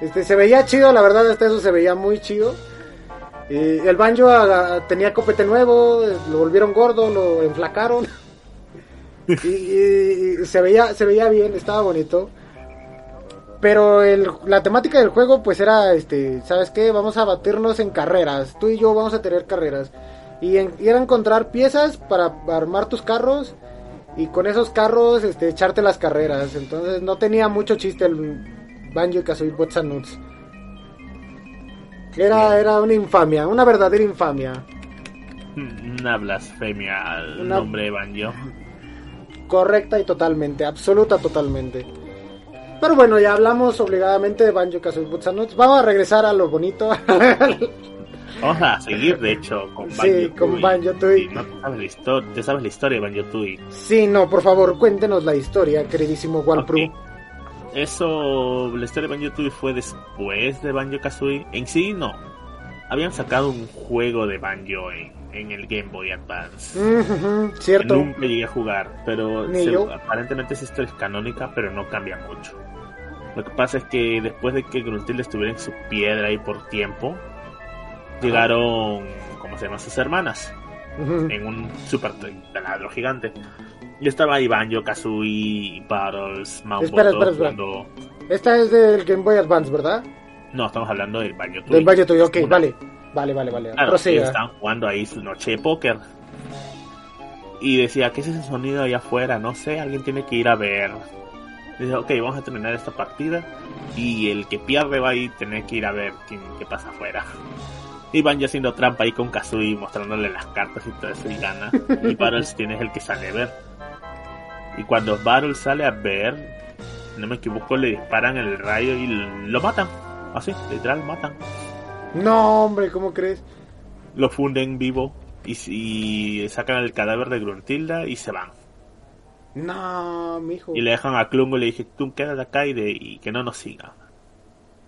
Este, se veía chido, la verdad, hasta eso se veía muy chido. Y el banjo ah, tenía copete nuevo, lo volvieron gordo, lo enflacaron. y, y- y se veía, se veía bien, estaba bonito. Pero el- la temática del juego, pues era, este, ¿sabes qué? Vamos a batirnos en carreras. Tú y yo vamos a tener carreras. y, en- y era encontrar piezas para armar tus carros y con esos carros este, echarte las carreras. Entonces no tenía mucho chiste el Banjo Kazooie Bots and Nuts. Era, era una infamia, una verdadera infamia. Una blasfemia al Una- nombre de Banjo. Correcta y totalmente, absoluta totalmente. Pero bueno, ya hablamos obligadamente de Banjo Kazooie Bots and Nuts. Vamos a regresar a lo bonito. Vamos a seguir, de hecho, con Sí, Banjo con Banjo-Tooie. Y no te sabes la historia, te sabes la historia de Banjo Tooie. sí, no, por favor, cuéntenos la historia, queridísimo Walpru. Ok. Eso, la historia de Banjo Tooie fue después de Banjo Kazooie. En sí, no. Habían sacado un juego de Banjo en, en el Game Boy Advance. Cierto. Nunca llegué a jugar, pero se- aparentemente esa historia es canónica, pero no cambia mucho. Lo que pasa es que después de que Gruntilda estuviera en su piedra ahí por tiempo, llegaron, ¿cómo se llaman? Sus hermanas en un super taladro gigante. Y estaba ahí Banjo, Kazooie, Battles, Mambo, Espera, espera, espera. jugando- Esta es del Game Boy Advance, ¿verdad? No, estamos hablando del Banjo Del Banjo Tooie, ok, Una. vale. Vale, vale, vale. Claro, ellos estaban jugando ahí su noche de póker. Y decía, ¿qué es ese sonido allá afuera? No sé, alguien tiene que ir a ver. Dice, ok, vamos a terminar esta partida. Y el que pierde va a ir tener que ir a ver quién, qué pasa afuera. Y van ya haciendo trampa ahí con Kazooie, mostrándole las cartas y todo eso y gana. Y Battles tiene el que sale a ver. Y cuando Battles sale a ver, no me equivoco, le disparan el rayo y lo matan. Así, literal, matan No, hombre, ¿cómo crees? lo funden vivo y, y sacan el cadáver de Gruntilda y se van. No, mijo. Y le dejan a Klungo y le dije, tú quédate acá y, de, y que no nos siga.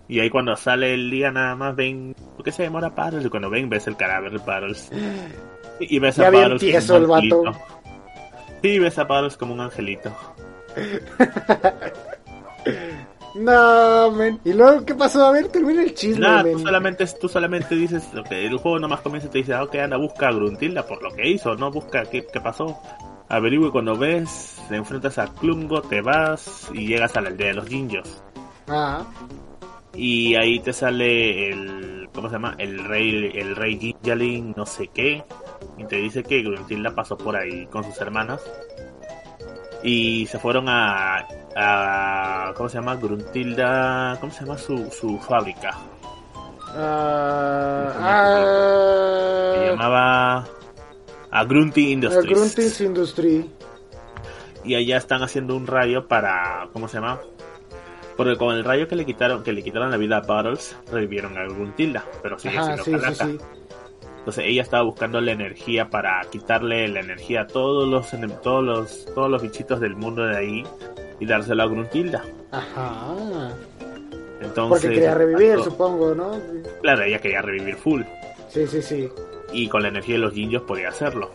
Y ahí cuando sale el día nada más ven, ¿por qué se demora Paddles? Y cuando ven ves el cadáver de Paddles. Y, ves Ya a bien Paddles tieso como un el vato. Sí, ves a Paddles como un angelito. No, men. ¿Y luego qué pasó? A ver, termina el chisme, Nada, tú solamente, tú solamente dices, que el juego nomás comienza y te dice, ah, ok, anda, busca a Gruntilda por lo que hizo, no busca qué, qué pasó. Averigüe cuando ves, te enfrentas a Klungo, te vas y llegas a la aldea de los Jinjos. Ah, Y ahí te sale el, ¿cómo se llama? El rey, el rey no sé qué. Y te dice que Gruntilda pasó por ahí con sus hermanas. Y se fueron a, a ¿cómo se llama? Gruntilda, ¿cómo se llama su, su fábrica? ah, Se llamaba a Grunty Industries. Industry. Y allá están haciendo un rayo para, ¿cómo se llama? Porque con el rayo que le quitaron, que le quitaron la vida a Battles, revivieron a Gruntilda, pero sigue Ajá, siendo sí, sí, calaca. sí. Entonces ella estaba buscando la energía para quitarle la energía a todos los todos los todos los bichitos del mundo de ahí y dárselo a Gruntilda. Ajá. Entonces, Porque quería revivir, supongo, ¿no? Claro, ella quería revivir full Sí, sí, sí. y con la energía de los ninjas podía hacerlo.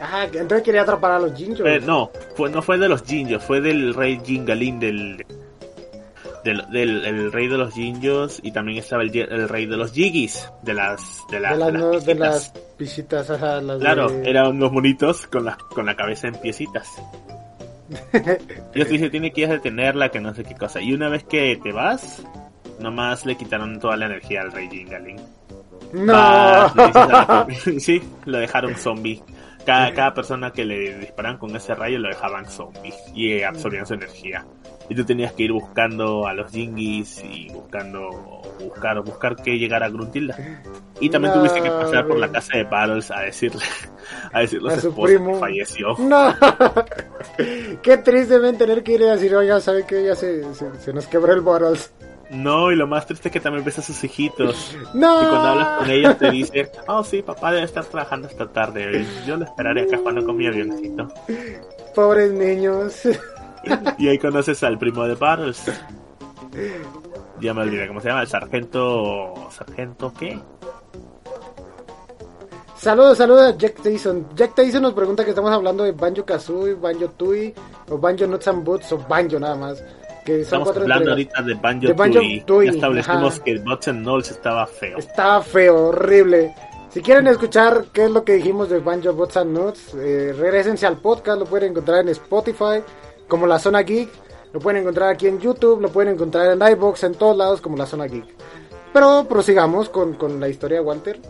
Ajá, entonces quería atrapar a los Jinjos. Fue- no, fue, no fue de los Jinjos, fue del rey Jingalin, del, del, del el rey de los Jinjos y también estaba el, el rey de los Jiggies, de las de, las de las, de las no- de las visitas, ajá, las Claro, de- eran unos monitos con la, con la cabeza en piecitas. Yo dije, tiene que ir a detenerla, que no sé qué cosa. Y una vez que te vas, nomás le quitaron toda la energía al rey Jingalin. No. Vas, sí, lo dejaron zombie. Cada, cada persona que le disparan con ese rayo lo dejaban zombie y eh, absorbían su energía. Y tú tenías que ir buscando a los Jingis y buscando, buscar, buscar que llegara a Gruntilda. Y también No, tuviste que pasar por la casa de Battles a decirle, a decirle a A su esposa primo. que falleció. No. Qué triste ven tener que ir a decir, oiga, ¿sabe qué? Ya se, se, se nos quebró el Bottles. No, y lo más triste es que también ves a sus hijitos. No. Y cuando hablas con ellos te dice, oh sí, papá debe estar trabajando esta tarde. Yo lo esperaré acá jugando con mi avioncito. Pobres niños. Y ahí conoces al primo de Battles. Ya me olvidé cómo se llama, el sargento... ¿Sargento qué? Saludos, saludos a Jack Tyson. Jack Tyson nos pregunta que estamos hablando de Banjo Kazooie, Banjo Tui, o Banjo Nuts and Boots, o Banjo nada más. Que Estamos hablando entregas. ahorita de Banjo, De Banjo. Tooie, Ya establecimos ajá. que Bots and Knolls estaba feo. Estaba feo, horrible. Si quieren escuchar qué es lo que dijimos de Banjo Bots and Nuts, eh, regresense al podcast, lo pueden encontrar en Spotify, como La Zona Geek. Lo pueden encontrar aquí en YouTube, lo pueden encontrar en iBox, en todos lados como La Zona Geek. Pero prosigamos con, con la historia de Walter.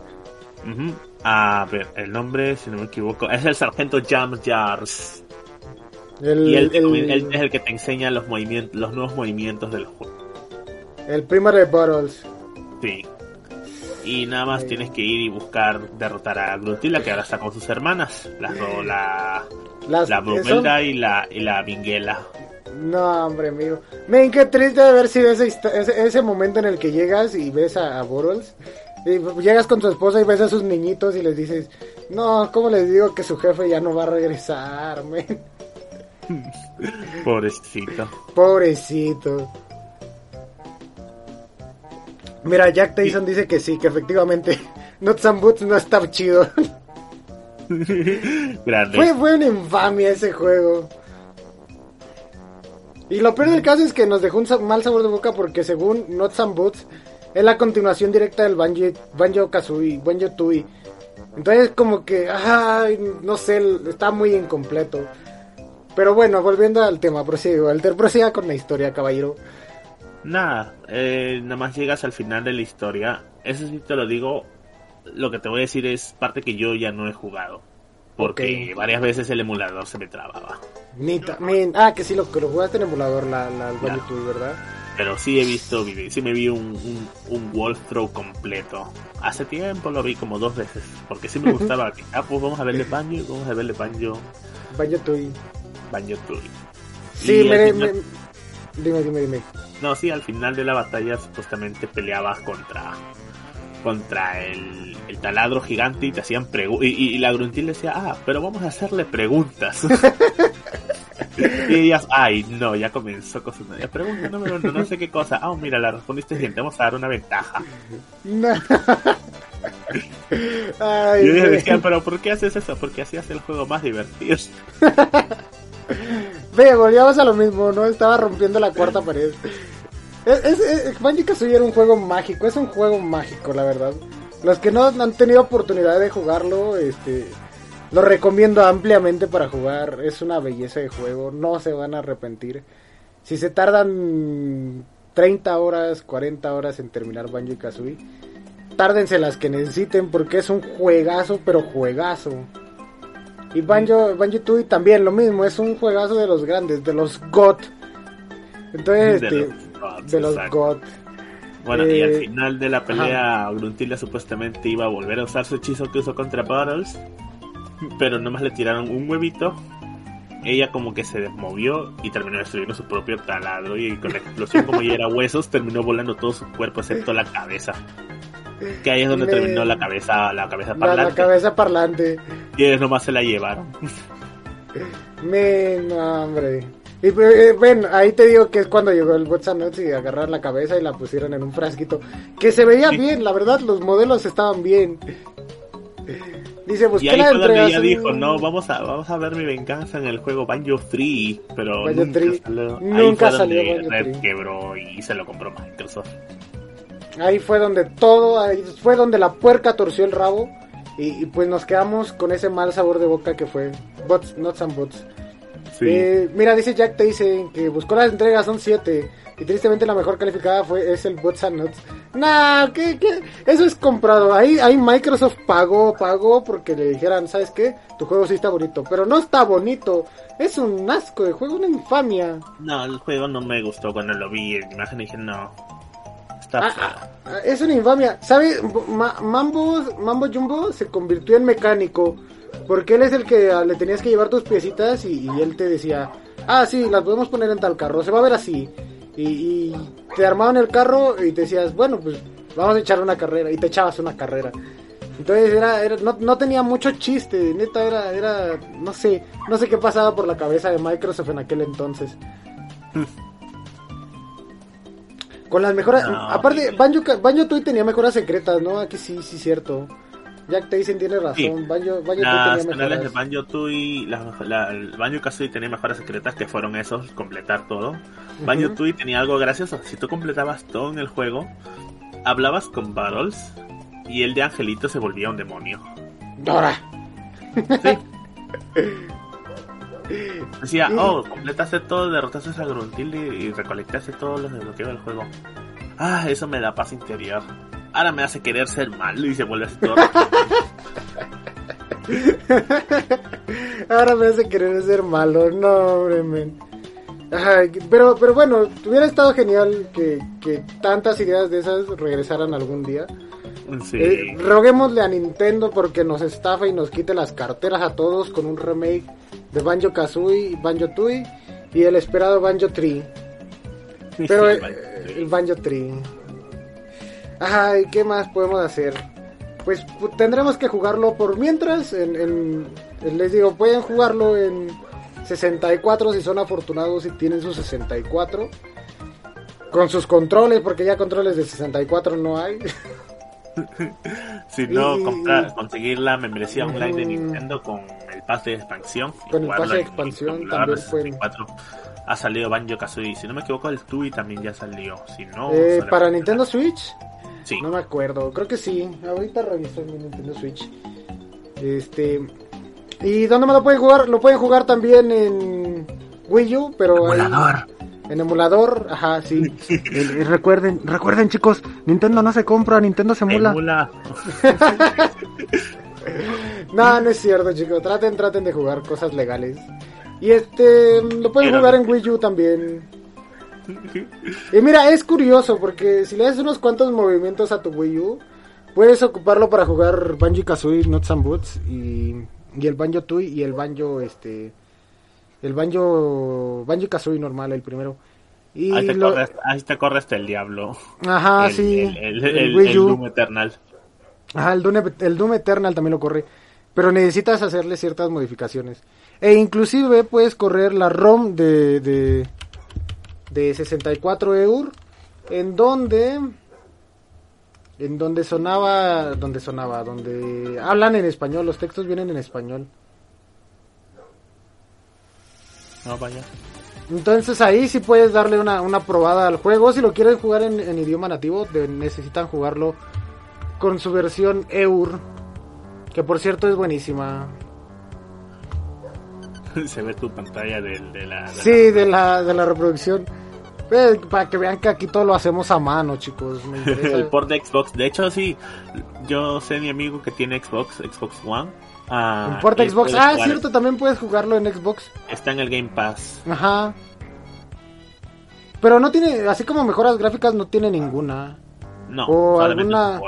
Ujú. A ver, el nombre, si no me equivoco, es el sargento James Jars. El, y él, el- él es el que te enseña los movimientos, los nuevos movimientos del juego. el primero de Bottles. Sí. Y nada más tienes que ir y buscar derrotar a Grutila, que ahora está con sus hermanas, las do- la, Las, la Brumelda y la, y la Minguela. No, hombre mío. Men, qué triste de haber sido ese, ese, ese momento en el que llegas y ves a, a. Y llegas con tu esposa y ves a sus niñitos y les dices, no, ¿cómo les digo que su jefe ya no va a regresar, men? Pobrecito. Pobrecito. Mira, Jack Tyson dice que sí, que efectivamente Nuts and Boots no está chido. Grande. fue, fue una infamia ese juego. Y lo peor del caso es que nos dejó un mal sabor de boca porque según Nuts and Boots es la continuación directa del Banjo, Banjo Kazooie, Banjo Tooie. Entonces como que, ay, no sé, está muy incompleto. Pero bueno, volviendo al tema, prosigo. Alter, prosiga con la historia, caballero. Nada, eh, nada más llegas al final de la historia. Eso sí te lo digo. Lo que te voy a decir es parte que yo ya no he jugado. Porque varias veces el emulador se me trababa. Ni también. Ah, que sí, lo que lo jugaste en emulador, la, la, Tooie, ¿verdad? Pero sí he visto, sí me vi un, un, un walkthrough completo. Hace tiempo lo vi como dos veces. Porque sí me gustaba. ah, pues vamos a verle Banjo, vamos a verle Banjo, Banjo Tooie. Banjo Tooie. Sí, me, final- me- Dime, dime, dime. No, sí, al final de la batalla supuestamente peleabas contra contra el, el taladro gigante y te hacían preguntas. Y, y- y la gruntil decía, ah, pero vamos a hacerle preguntas. y ellas, ay, no, ya comenzó con su pregunta, no, no, sé qué cosa. Ah, mira, la respondiste bien, te vamos a dar una ventaja. No. Ay, Y ellos decían, pero ¿por qué haces eso? Porque así hace el juego más divertido. Ve, volvíamos a lo mismo, ¿no? Estaba rompiendo la cuarta pared. Es, es, es- Banjo Kazooie era un juego mágico, es un juego mágico, la verdad. Los que no han tenido oportunidad de jugarlo, este, lo recomiendo ampliamente para jugar. Es una belleza de juego, no se van a arrepentir. Si se tardan 30 horas, 40 horas en terminar Banjo Kazooie, tárdense las que necesiten porque es un juegazo, pero juegazo. Y Banjo, Banjo Tooie también lo mismo, es un juegazo de los grandes, de los GOT. Entonces, De este, los gods, de los. GOT. Bueno, y al Eh, final de la pelea, Gruntila supuestamente iba a volver a usar su hechizo que usó contra Bottles, pero nomás le tiraron un huevito. Ella como que se desmovió y terminó destruyendo su propio taladro y con la explosión como ya era huesos terminó volando todo su cuerpo excepto la cabeza. Que ahí es donde terminó la cabeza, la cabeza La, la parlante. cabeza parlante. Y ellos nomás se la llevaron. Me, no, hombre. Y pues, eh, ven, ahí te digo que es cuando llegó el WhatsApp Notes y agarraron la cabeza y la pusieron en un frasquito. Que se veía Sí. bien, la verdad, los modelos estaban bien. Dice, pues Y ¿qué ahí fue donde ella dijo, no, vamos a, vamos a ver mi venganza en el juego Banjo 3, pero Banjo nunca 3. salió. Ahí Nunca fue salió donde Banjo Red 3. quebró y se lo compró Microsoft. Ahí fue donde todo, ahí fue donde la puerca torció el rabo. Y, y pues nos quedamos con ese mal sabor de boca que fue Bots, Nuts and Bots. Sí. Eh, mira, dice Jack te dice que buscó las entregas, son 7. Y tristemente la mejor calificada fue es el Bots and Nuts. Nah, ¿qué, qué? Eso es comprado. Ahí, ahí Microsoft pagó, pagó porque le dijeran, ¿sabes qué? Tu juego sí está bonito. Pero no está bonito. Es un asco de juego, una infamia. No, el juego no me gustó cuando lo vi en imagen y dije, no. Está Ah, feo. ah, es una infamia. ¿Sabes? Ma- Mambo, Mambo Jumbo se convirtió en mecánico. Porque él es el que ah, le tenías que llevar tus piecitas y, y él te decía, ah, sí, las podemos poner en tal carro, se va a ver así. Y, y te armaban el carro y te decías, bueno, pues vamos a echar una carrera. Y te echabas una carrera. Entonces era, era no, no tenía mucho chiste, neta era, era, no sé, no sé qué pasaba por la cabeza de Microsoft en aquel entonces. Con las mejoras, No, aparte, sí. Banjo, Banjo Tooie tenía mejoras secretas, ¿no? Aquí sí, sí, cierto. Jack Tyson tiene razón, Sí. Banjo, Banjo Las tenía canales de mejoras. Banjo Tooie, la, la- el Banjo Kazooie tenía mejoras secretas que fueron esos, completar todo. Banjo Ujú. Tooie tenía algo gracioso. Si tú completabas todo en el juego, hablabas con Battles y el de Angelito se volvía un demonio. Dora. Decía, oh, completaste todo, derrotaste a Gruntilde y recolectaste todo lo desbloqueo del juego. Ah, eso me da paz interior. Ahora me hace querer ser malo y se vuelve así todo. Ahora me hace querer ser malo. No, hombre, men. Ay, pero, pero bueno, hubiera estado genial que, que tantas ideas de esas regresaran algún día. Sí. Eh, roguémosle a Nintendo porque nos estafa y nos quite las carteras a todos con un remake de Banjo Kazooie, Banjo Tooie y el esperado Banjo Tree. Pero el Banjo Tree. Ay, ¿qué más podemos hacer? Pues pu- tendremos que jugarlo por mientras. En, en- en- les digo, pueden jugarlo en 64 si son afortunados y tienen sus 64. Con sus controles, porque ya controles de 64 no hay. Si no, y- comprar, conseguir la membresía online de. Nintendo con el pase de expansión. Con el pase de en- en expansión también 64. Ha salido Banjo Kazooie. Si no me equivoco, el Tui también ya salió. Si no, Eh, para Nintendo Switch, Sí. no me acuerdo, creo que sí. Ahorita reviso mi Nintendo Switch. Este. ¿Y dónde me lo pueden jugar? Lo pueden jugar también en Wii U, pero. ahí- Emulador. En emulador, ajá, sí. El- recuerden, recuerden chicos, Nintendo no se compra, Nintendo se emula. Emula. No, no es cierto, chicos. Traten, traten de jugar cosas legales. Y este, lo pueden jugar en Wii U también. Y mira, es curioso porque si le das unos cuantos movimientos a tu Wii U, puedes ocuparlo para jugar Banjo Kazooie, Nuts and Boots y, y el Banjo Tooie y el Banjo, este, el Banjo, Banjo Kazooie normal, el primero. Y Ahí te, lo- corre, ahí te corre hasta el diablo. ajá, el, sí, El, el, el el- Wii el U. Doom Eternal. Ajá, el Doom, el Doom Eternal también lo corre. Pero necesitas hacerle ciertas modificaciones. E inclusive puedes correr la ROM de, de, de 64 EUR. En donde... En donde sonaba... Donde sonaba, donde... Hablan en español, los textos vienen en español. No, vaya. Entonces ahí sí puedes darle una, una probada al juego. Si lo quieren jugar en, en idioma nativo, de- necesitan jugarlo con su versión EUR. Que por cierto es buenísima. Se ve tu pantalla del- de, la. de Sí, de la, de la reproducción. Eh, para que vean que aquí todo lo hacemos a mano, chicos. Me el port de Xbox. De hecho, sí. Yo sé mi amigo que tiene Xbox, Xbox One. Ah, En Port y Xbox. Ah, jugar- cierto, también puedes jugarlo en Xbox. Está en el Game Pass. Ajá. Pero no tiene, así como mejoras gráficas, no tiene ninguna. No, O alguna-.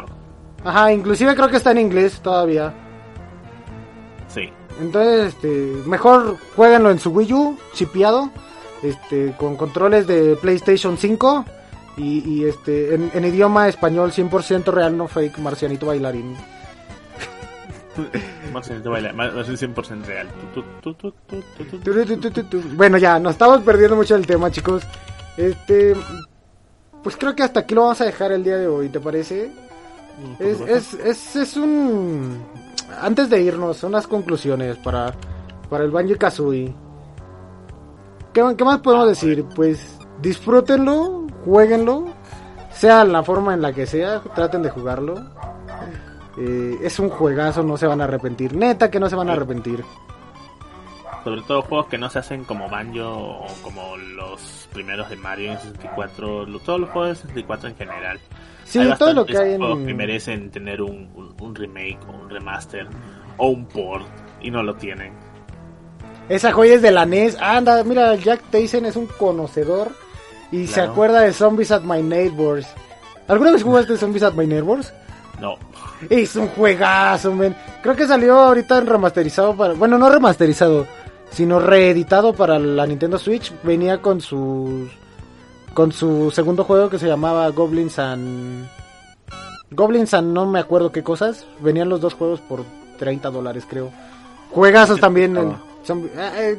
Ajá, inclusive creo que está en inglés todavía. Sí. Entonces, este, mejor jueguenlo en su Wii U, chipeado, este, con controles de PlayStation 5 y, y, este, en, en idioma español 100% real, no fake, marcianito bailarín. 100% real. Bueno, ya, nos estamos perdiendo mucho el tema, chicos. Este, pues creo que hasta aquí lo vamos a dejar el día de hoy, ¿te parece? Por Es, es, es, es un... Antes de irnos, unas conclusiones para, para el Banjo Kazooie. ¿Qué, ¿Qué más podemos decir? Pues disfrútenlo, jueguenlo, sea la forma en la que sea, traten de jugarlo. Eh, es un juegazo, no se van a arrepentir. Neta que no se van a arrepentir. Sobre todo juegos que no se hacen como Banjo o como los primeros de Mario en 64. lo- Todos los juegos de 64 en general. Sí, Hay todo lo que hay que en... merecen tener un, un- un remake o un remaster o un port y no lo tienen. Esa joya es de la NES. Anda, mira, Jack Tyson es un conocedor y se acuerda de Zombies at My Neighbors. ¿Alguna vez jugaste Zombies at My Neighbors? No, Es un juegazo, men. Creo que salió ahorita en remasterizado para... Bueno, no remasterizado, sino reeditado para la Nintendo Switch. Venía con sus... Con su segundo juego que se llamaba Goblins and... Goblins and no me acuerdo qué cosas. Venían los dos juegos por 30 dólares, creo. Juegazos también. en- son- eh, eh,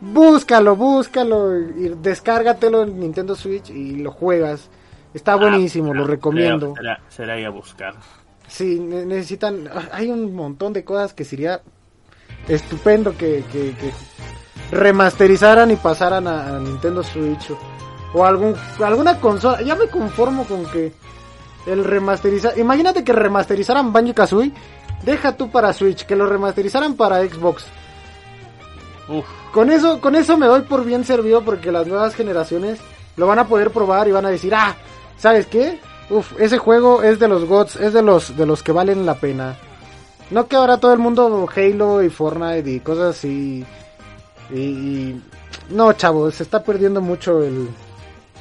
búscalo, búscalo. Y descárgatelo en Nintendo Switch y lo juegas. Está buenísimo, Ah, lo recomiendo. Será, será ir a buscar. Sí, ne- necesitan. Hay un montón de cosas que sería estupendo que, que- que remasterizaran y pasaran a, a Nintendo Switch o, o algún alguna consola. Ya me conformo con que el remasterizar. Imagínate que remasterizaran Banjo Kazooie. Deja tú para Switch, que lo remasterizaran para Xbox. Uf, Con eso, con eso me doy por bien servido porque las nuevas generaciones lo van a poder probar y van a decir, ah, ¿sabes qué? Uf, ese juego es de los gods, es de los, de los que valen la pena. No que ahora todo el mundo Halo y Fortnite y cosas así. Y, y- no, chavos, se está perdiendo mucho el.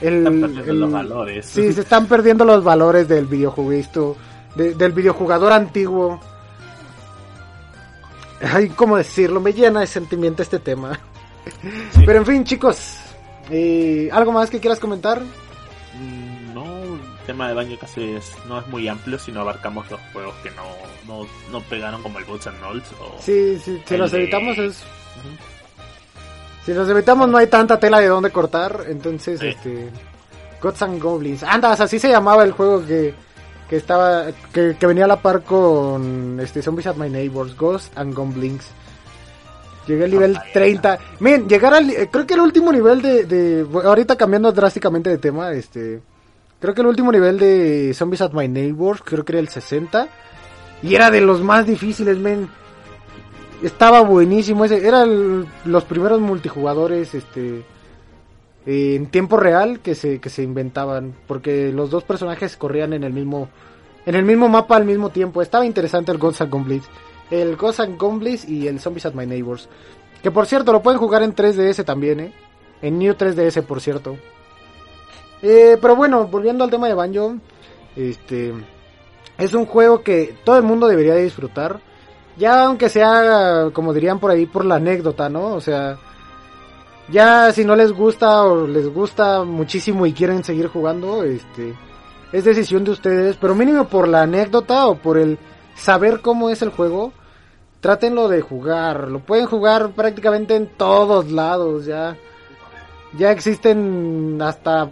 el, Están perdiendo el- los valores. Sí, se están perdiendo los valores del videojuguisto, de- del videojugador antiguo. Ay, ¿cómo decirlo? Me llena de sentimiento este tema. Sí. Pero en fin, chicos, eh, ¿algo más que quieras comentar? Mm, No, tema de Banjo Kazooie es, no es muy amplio, sino abarcamos los juegos que no, no, no pegaron como el Boots and Knolls o... Sí, sí, si de- evitamos es... Si nos evitamos no hay tanta tela de dónde cortar, entonces Sí. este Gods and Goblins. Andas, así se llamaba el juego que, que estaba que, que venía a la par con este Zombies at My Neighbors, Ghosts and Goblins. Llegué al nivel Ah, ya. 30. Men, llegar al eh, creo que el último nivel de, de ahorita cambiando drásticamente de tema, este creo que el último nivel de Zombies at My Neighbors, creo que era el 60 y era de los más difíciles, men. Estaba buenísimo ese, eran los primeros multijugadores este en tiempo real que se que se inventaban porque los dos personajes corrían en el mismo en el mismo mapa al mismo tiempo. Estaba interesante el Ghosts and Goblins. El Ghosts and Goblins y el Zombies at My Neighbors. Que por cierto lo pueden jugar en 3DS también, ¿eh? En New 3DS, por cierto. Eh, pero bueno, volviendo al tema de Banjo, este es un juego que todo el mundo debería de disfrutar. Ya aunque sea, como dirían por ahí, por la anécdota, ¿no? O sea, ya si no les gusta o les gusta muchísimo y quieren seguir jugando, este es decisión de ustedes, pero mínimo por la anécdota o por el saber cómo es el juego, trátenlo de jugar, lo pueden jugar prácticamente en todos lados, ya ya existen hasta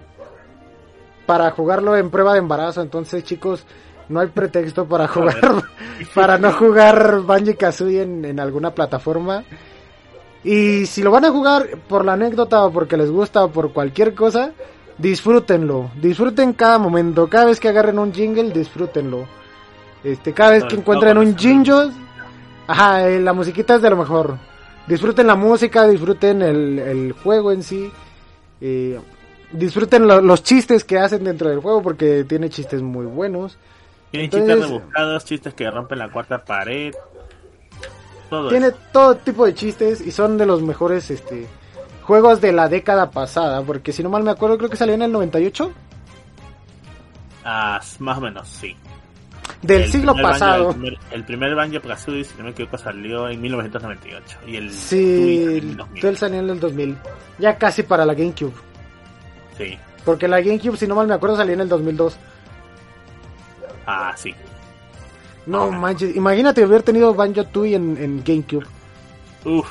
para jugarlo en prueba de embarazo, entonces chicos, no hay pretexto para jugar para no jugar Banjo Kazooie en, en alguna plataforma. Y si lo van a jugar por la anécdota o porque les gusta o por cualquier cosa, disfrútenlo. Disfruten cada momento. Cada vez que agarren un jingle, disfrútenlo. Este, cada vez que encuentren un jingle, ajá, eh, la musiquita es de lo mejor. Disfruten la música, disfruten el, el juego en sí. eh, disfruten lo- los chistes que hacen dentro del juego porque tiene chistes muy buenos. Tiene Entonces- chistes rebuscados, chistes que rompen la cuarta pared. Todo Tiene eso. todo tipo de chistes y son de los mejores este juegos de la década pasada, porque si no mal me acuerdo creo que salió en el 98 Ah, más o menos, sí. del El siglo Banjo- pasado. el, primer, el primer Banjo Kazooie, si no me equivoco, salió en 1998. Y el Sí, Tui en el 2000. Duel salió en el 2000. Ya casi para la GameCube, Sí. porque la GameCube si no mal me acuerdo salió en el 2002. Ah, sí. No manches, imagínate haber tenido Banjo Tooie en, en GameCube. Uf,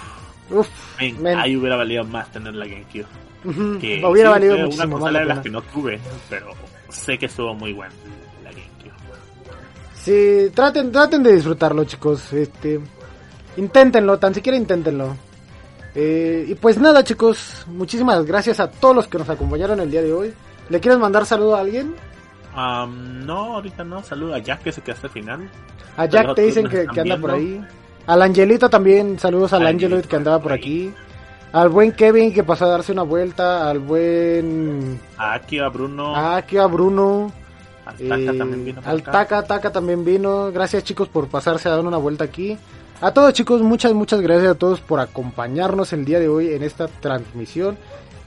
Uf, ahí hubiera valido más tener la GameCube. ujú, Que hubiera sí, valido muchísimo una consola la de las que no tuve, pero sé que estuvo muy buena la GameCube. Sí, traten, traten de disfrutarlo, chicos. Este, inténtenlo, tan siquiera inténtenlo. Eh, y pues nada, chicos, muchísimas gracias a todos los que nos acompañaron el día de hoy. ¿Le quieres mandar saludo a alguien? Am, no, ahorita no. Saludo a Jack que se quedó hasta el final. A Jack te dicen que, anda por ahí. Al Angelito también, saludos al Angelito Angelito que andaba por aquí. Al buen Kevin que pasó a darse una vuelta. Al buen A Aki, a Bruno, a Aki, a Bruno. al Taka eh, también vino por al. Taka, Taka también vino. Gracias chicos por pasarse a dar una vuelta aquí. A todos chicos, muchas, muchas gracias a todos por acompañarnos el día de hoy en esta transmisión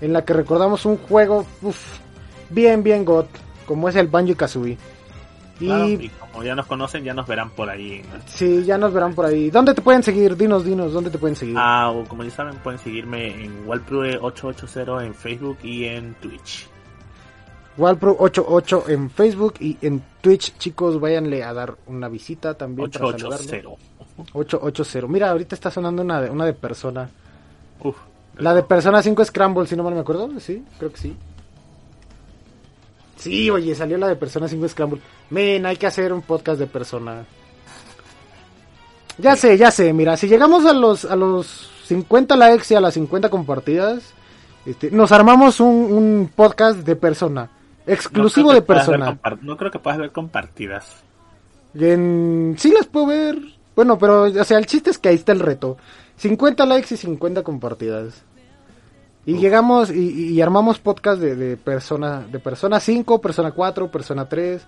en la que recordamos un juego uf, bien, bien got, como es el Banjo Kazooie. Y Claro, y como ya nos conocen, ya nos verán por ahí. ¿no? sí, ya nos verán por ahí. ¿Dónde te pueden seguir? Dinos, dinos, ¿dónde te pueden seguir? Ah, o como ya saben, pueden seguirme en Walprue880 en Facebook y en Twitch. Walpro88 en Facebook y en Twitch, chicos, váyanle a dar una visita también para saludarlo. 880. 880. Mira, ahorita está sonando una de, una de persona. Uf. La de Persona 5 Scramble, si no mal me acuerdo. Sí, creo que sí. Sí, oye, salió la de Persona 5 Scramble. Men, hay que hacer un podcast de Persona. Ya sé, ya sé. Mira, si llegamos a los, a los 50 likes y a las 50 compartidas, este, nos armamos un, un podcast de Persona. Exclusivo No de Persona. No creo que puedas ver compartidas. En... Sí las puedo ver. Bueno, pero, o sea, el chiste es que ahí está el reto. 50 likes y 50 compartidas. Y llegamos y, y armamos podcast de, de persona de persona 5, persona 4, persona 3,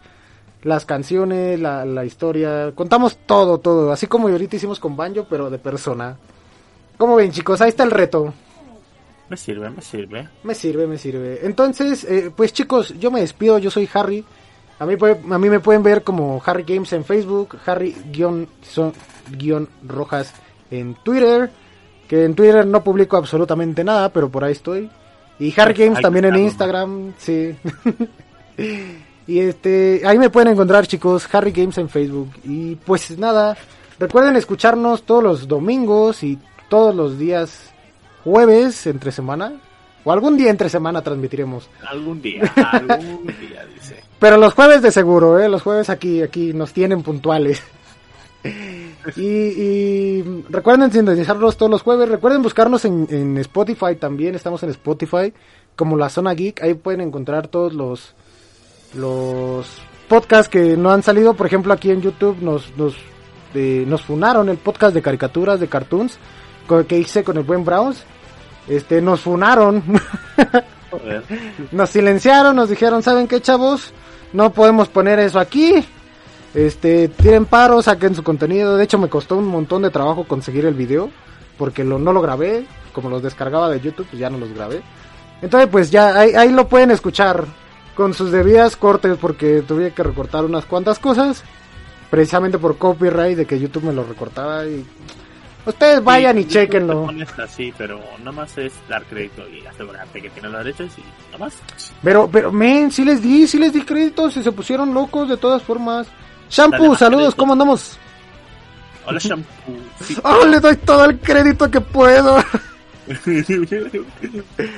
las canciones, la, la historia, contamos todo, todo, así como ahorita hicimos con Banjo, pero de persona. ¿Cómo ven chicos? Ahí está el reto. Me sirve, me sirve. Me sirve, me sirve. Entonces, eh, pues chicos, yo me despido, yo soy Harry. A mí, a mí me pueden ver como Harry Games en Facebook, Harry-Rojas en Twitter, que en Twitter no publico absolutamente nada, pero por ahí estoy. Y Harry Pues, Games también en Instagram, sí. y este, ahí me pueden encontrar chicos, Harry Games en Facebook. Y pues nada, recuerden escucharnos todos los domingos y todos los días jueves entre semana. O algún día entre semana transmitiremos. Algún día, algún día, dice. Pero los jueves de seguro, ¿eh? Los jueves aquí, aquí nos tienen puntuales. Y, y recuerden sintonizarnos todos los jueves. Recuerden buscarnos en, en Spotify también. Estamos en Spotify como la Zona Geek. Ahí pueden encontrar todos los los podcasts que no han salido. Por ejemplo, aquí en YouTube nos nos, eh, nos funaron el podcast de caricaturas de cartoons que hice con el buen Browns. Este, nos funaron. Nos silenciaron, nos dijeron, ¿saben qué, chavos? No podemos poner eso aquí. Este, tiren paro, saquen su contenido. De hecho, me costó un montón de trabajo conseguir el video. Porque lo, no lo grabé. Como los descargaba de YouTube, pues ya no los grabé. Entonces, pues ya, ahí, ahí lo pueden escuchar. Con sus debidas cortes, porque tuve que recortar unas cuantas cosas. Precisamente por copyright, de que YouTube me lo recortaba. Y ustedes vayan Sí, y chequenlo. así, pero nada más es dar crédito y asegurarte que tienes los derechos y nada más. Pero, pero, men, sí les di, sí les di créditos y se pusieron locos de todas formas. Shampoo, saludos, crédito. ¿cómo andamos? Hola, shampoo. Sí. ¡Oh, le doy todo el crédito que puedo!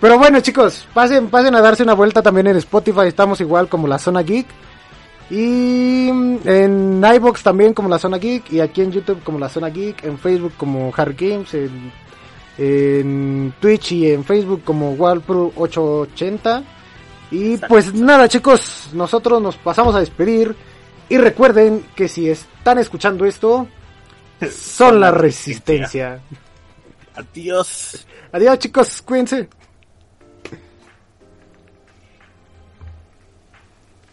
Pero bueno, chicos, pasen, pasen a darse una vuelta también en Spotify, estamos igual como la Zona Geek. Y en iBox también como la Zona Geek. Y aquí en YouTube como la Zona Geek. En Facebook como Hard Games. En, en Twitch y en Facebook como Walpro880. Y Exacto. pues nada, chicos, nosotros nos pasamos a despedir. Y recuerden que si están escuchando esto, son la resistencia. Adiós. Adiós, chicos, cuídense.